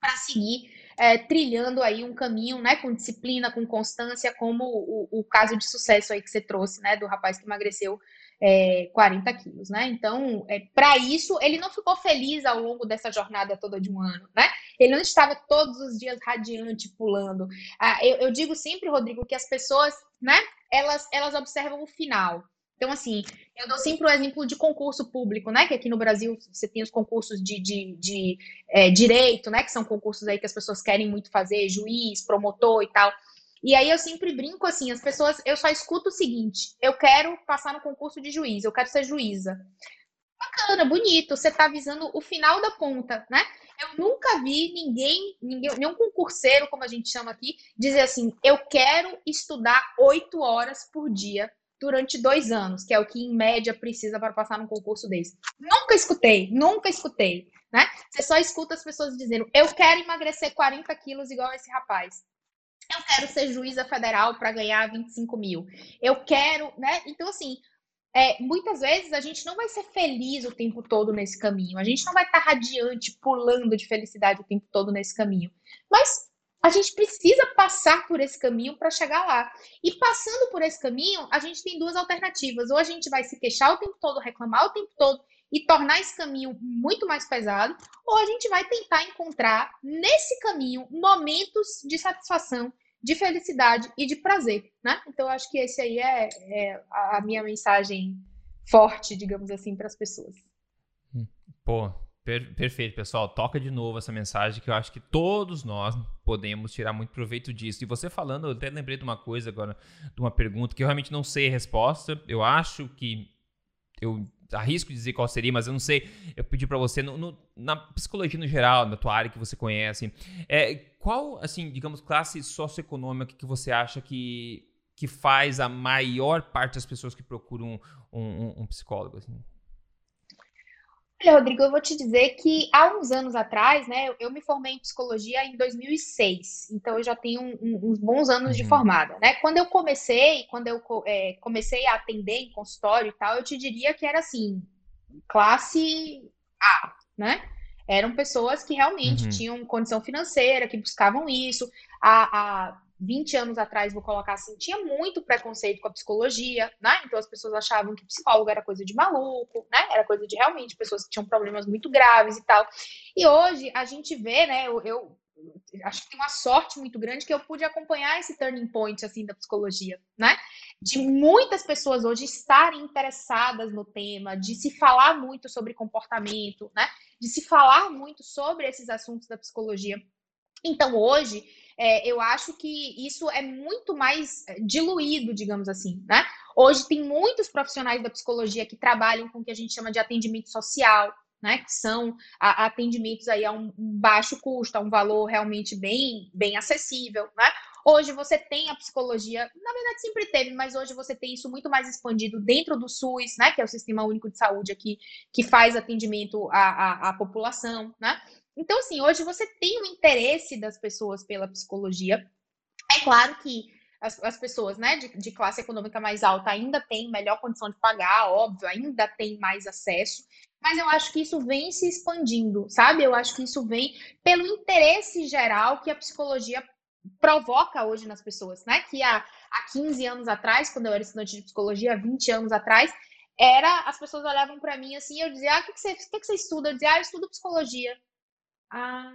para seguir é, trilhando aí um caminho, né, com disciplina, com constância, como o, o, caso de sucesso aí que você trouxe, né, do rapaz que emagreceu é, 40 quilos, né? Então, é, para isso, ele não ficou feliz ao longo dessa jornada toda de um ano, né? Ele não estava todos os dias radiante, pulando. Ah, eu, eu digo sempre, Rodrigo, que as pessoas, né, elas, elas observam o final. Então, assim, eu dou sempre o exemplo de concurso público, né? Que aqui no Brasil você tem os concursos de, de, de é, direito, né? Que são concursos aí que as pessoas querem muito fazer, juiz, promotor e tal. E aí eu sempre brinco assim, as pessoas, eu só escuto o seguinte: eu quero passar no concurso de juiz, eu quero ser juíza. Bacana, bonito, você está visando o final da ponta, né? Eu nunca vi ninguém, ninguém, nenhum concurseiro, como a gente chama aqui, dizer assim: eu quero estudar oito horas por dia durante dois anos, que é o que em média precisa para passar num concurso desse. Nunca escutei, nunca escutei, né? Você só escuta as pessoas dizendo: eu quero emagrecer 40 quilos igual esse rapaz. Eu quero ser juíza federal para ganhar 25 mil. Eu quero, né? Então, assim, é, muitas vezes a gente não vai ser feliz o tempo todo nesse caminho. A gente não vai estar tá radiante, pulando de felicidade o tempo todo nesse caminho. Mas a gente precisa passar por esse caminho para chegar lá. E passando por esse caminho, a gente tem duas alternativas. Ou a gente vai se queixar o tempo todo, reclamar o tempo todo e tornar esse caminho muito mais pesado, ou a gente vai tentar encontrar nesse caminho momentos de satisfação, de felicidade e de prazer, né? Então eu acho que esse aí é, é a minha mensagem forte, digamos assim, para as pessoas. Hum, pô, per perfeito, pessoal. Toca de novo essa mensagem que eu acho que todos nós podemos tirar muito proveito disso. E você falando, eu até lembrei de uma coisa agora, de uma pergunta que eu realmente não sei a resposta. Eu acho que eu arrisco dizer qual seria, mas eu não sei. Eu pedi para você, no, no, na psicologia no geral, na tua área que você conhece, é, qual, assim, digamos, classe socioeconômica que você acha que, que faz a maior parte das pessoas que procuram um, um, um psicólogo? Assim? Olha, Rodrigo, eu vou te dizer que há uns anos atrás, né, eu me formei em psicologia em 2006, então eu já tenho um, uns bons anos uhum. de formada, né? Quando eu comecei, quando eu é, comecei a atender em consultório e tal, eu te diria que era assim, classe A, né? Eram pessoas que realmente uhum. tinham condição financeira, que buscavam isso. A, a, 20 anos atrás, vou colocar assim, tinha muito preconceito com a psicologia, né? Então as pessoas achavam que psicólogo era coisa de maluco, né? Era coisa de realmente pessoas que tinham problemas muito graves e tal. E hoje a gente vê, né? Eu, eu acho que tem uma sorte muito grande que eu pude acompanhar esse turning point assim da psicologia, né? De muitas pessoas hoje estarem interessadas no tema, de se falar muito sobre comportamento, né? De se falar muito sobre esses assuntos da psicologia. Então hoje é, eu acho que isso é muito mais é, diluído, digamos assim, né? Hoje tem muitos profissionais da psicologia que trabalham com o que a gente chama de atendimento social, né? Que são atendimentos aí a um baixo custo, a um valor realmente bem, bem acessível, né? Hoje você tem a psicologia, na verdade sempre teve, mas hoje você tem isso muito mais expandido dentro do SUS, né? Que é o Sistema Único de Saúde aqui, que faz atendimento à, à, à população, né? Então, assim, hoje você tem o interesse das pessoas pela psicologia. É claro que as, as pessoas né, de, de, classe econômica mais alta ainda têm melhor condição de pagar, óbvio, ainda tem mais acesso, mas eu acho que isso vem se expandindo, sabe? Eu acho que isso vem pelo interesse geral que a psicologia provoca hoje nas pessoas, né? Que há, há 15 anos atrás, quando eu era estudante de psicologia, 20 anos atrás, era as pessoas olhavam para mim assim, eu dizia: "Ah, o que, que, você, que, que você estuda?" Eu dizia: "Ah, eu estudo psicologia." Ah,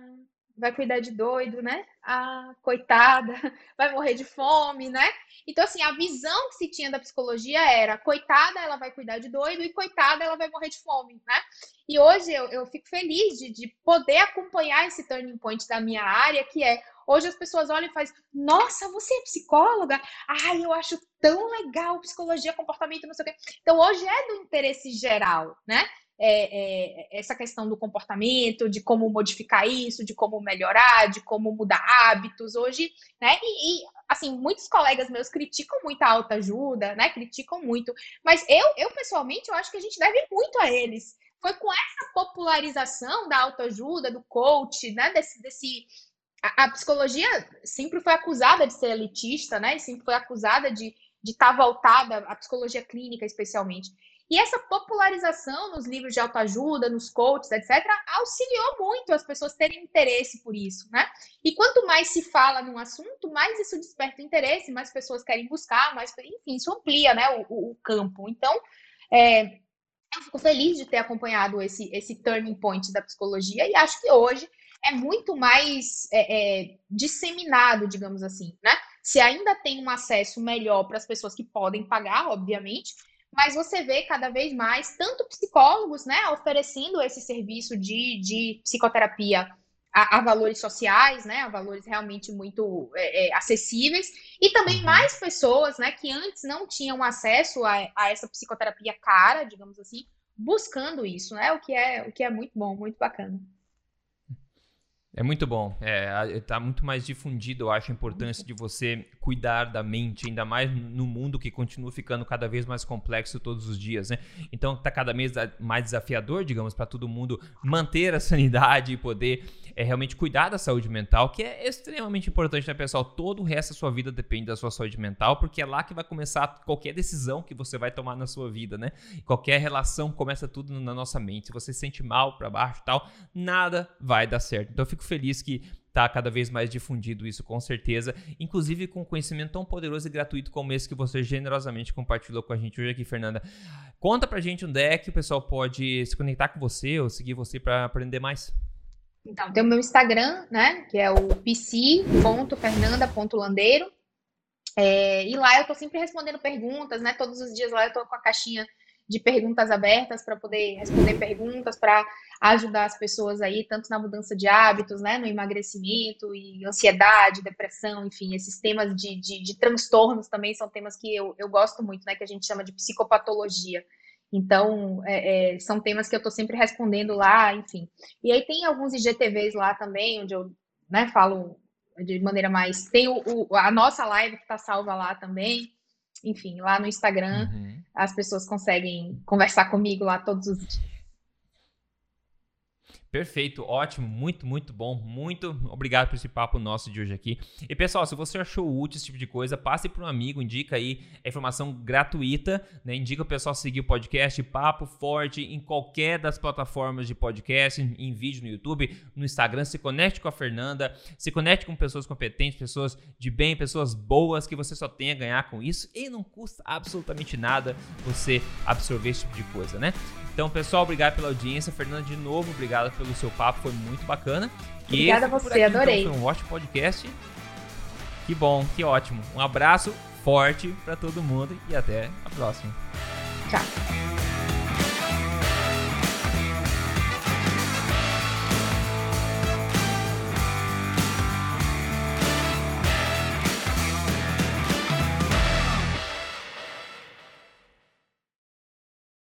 vai cuidar de doido, né? Ah, coitada, *laughs* vai morrer de fome, né? Então, assim, a visão que se tinha da psicologia era coitada, ela vai cuidar de doido, e coitada, ela vai morrer de fome, né? E hoje eu, eu fico feliz de, de poder acompanhar esse turning point da minha área, que é Hoje as pessoas olham e fazem, nossa, você é psicóloga? Ai, eu acho tão legal psicologia, comportamento, não sei o quê. Então, hoje é do interesse geral, né? É, é, essa questão do comportamento, de como modificar isso, de como melhorar, de como mudar hábitos hoje, né? E, e assim, muitos colegas meus criticam muito a autoajuda, né? Criticam muito, mas eu, eu pessoalmente, eu acho que a gente deve muito a eles. Foi com essa popularização da autoajuda, do coach, né? Desse, desse a, a psicologia sempre foi acusada de ser elitista, né? Sempre foi acusada de de estar tá voltada à psicologia clínica, especialmente. E essa popularização nos livros de autoajuda, nos coaches, etc., auxiliou muito as pessoas terem interesse por isso, né? E quanto mais se fala num assunto, mais isso desperta interesse, mais pessoas querem buscar, mais, enfim, isso amplia, né, o, o campo. Então, é, eu fico feliz de ter acompanhado esse, esse turning point da psicologia e acho que hoje é muito mais é, é, disseminado, digamos assim, né? Se ainda tem um acesso melhor para as pessoas que podem pagar, obviamente, mas você vê cada vez mais tanto psicólogos, né, oferecendo esse serviço de, de psicoterapia a, a valores sociais, né, a valores realmente muito é, é, acessíveis, e também uhum. mais pessoas, né, que antes não tinham acesso a, a essa psicoterapia cara, digamos assim, buscando isso, né, o que é, o que é muito bom, muito bacana. É muito bom. É, tá muito mais difundido, eu acho, a importância de você cuidar da mente, ainda mais no mundo que continua ficando cada vez mais complexo todos os dias, né? Então tá cada vez mais desafiador, digamos, para todo mundo manter a *laughs* sanidade e poder é, realmente cuidar da saúde mental, que é extremamente importante, né, pessoal? Todo o resto da sua vida depende da sua saúde mental, porque é lá que vai começar qualquer decisão que você vai tomar na sua vida, né? Qualquer relação começa tudo na nossa mente. Se você se sente mal para baixo e tal, nada vai dar certo. Então eu fico feliz que tá cada vez mais difundido isso, com certeza. Inclusive com conhecimento tão poderoso e gratuito como esse que você generosamente compartilhou com a gente hoje aqui, Fernanda. Conta pra gente onde é que o pessoal pode se conectar com você ou seguir você para aprender mais. Então, tem o meu Instagram, né? Que é o pc.fernanda.landeiro. É, e lá eu tô sempre respondendo perguntas, né? Todos os dias lá eu tô com a caixinha de perguntas abertas para poder responder perguntas, para ajudar as pessoas aí, tanto na mudança de hábitos, né, no emagrecimento e ansiedade, depressão, enfim, esses temas de, de, de transtornos também são temas que eu, eu gosto muito, né, que a gente chama de psicopatologia. Então, é, é, são temas que eu estou sempre respondendo lá, enfim. E aí tem alguns IGTVs lá também, onde eu né, falo de maneira mais. Tem o, o a nossa live que está salva lá também. Enfim, lá no Instagram, uhum. as pessoas conseguem conversar comigo lá todos os dias. Perfeito, ótimo, muito, muito bom. Muito obrigado por esse papo nosso de hoje aqui. E pessoal, se você achou útil esse tipo de coisa, passe para um amigo, indica aí a informação gratuita, né? Indica o pessoal seguir o podcast Papo Forte em qualquer das plataformas de podcast, em vídeo no YouTube, no Instagram. Se conecte com a Fernanda, se conecte com pessoas competentes, pessoas de bem, pessoas boas que você só tem a ganhar com isso e não custa absolutamente nada você absorver esse tipo de coisa, né? Então, pessoal, obrigado pela audiência. Fernanda, de novo, obrigado pelo seu papo, foi muito bacana. Obrigada a você, aqui, então, adorei. Então, foi um ótimo podcast. Que bom, que ótimo. Um abraço forte para todo mundo e até a próxima. Tchau.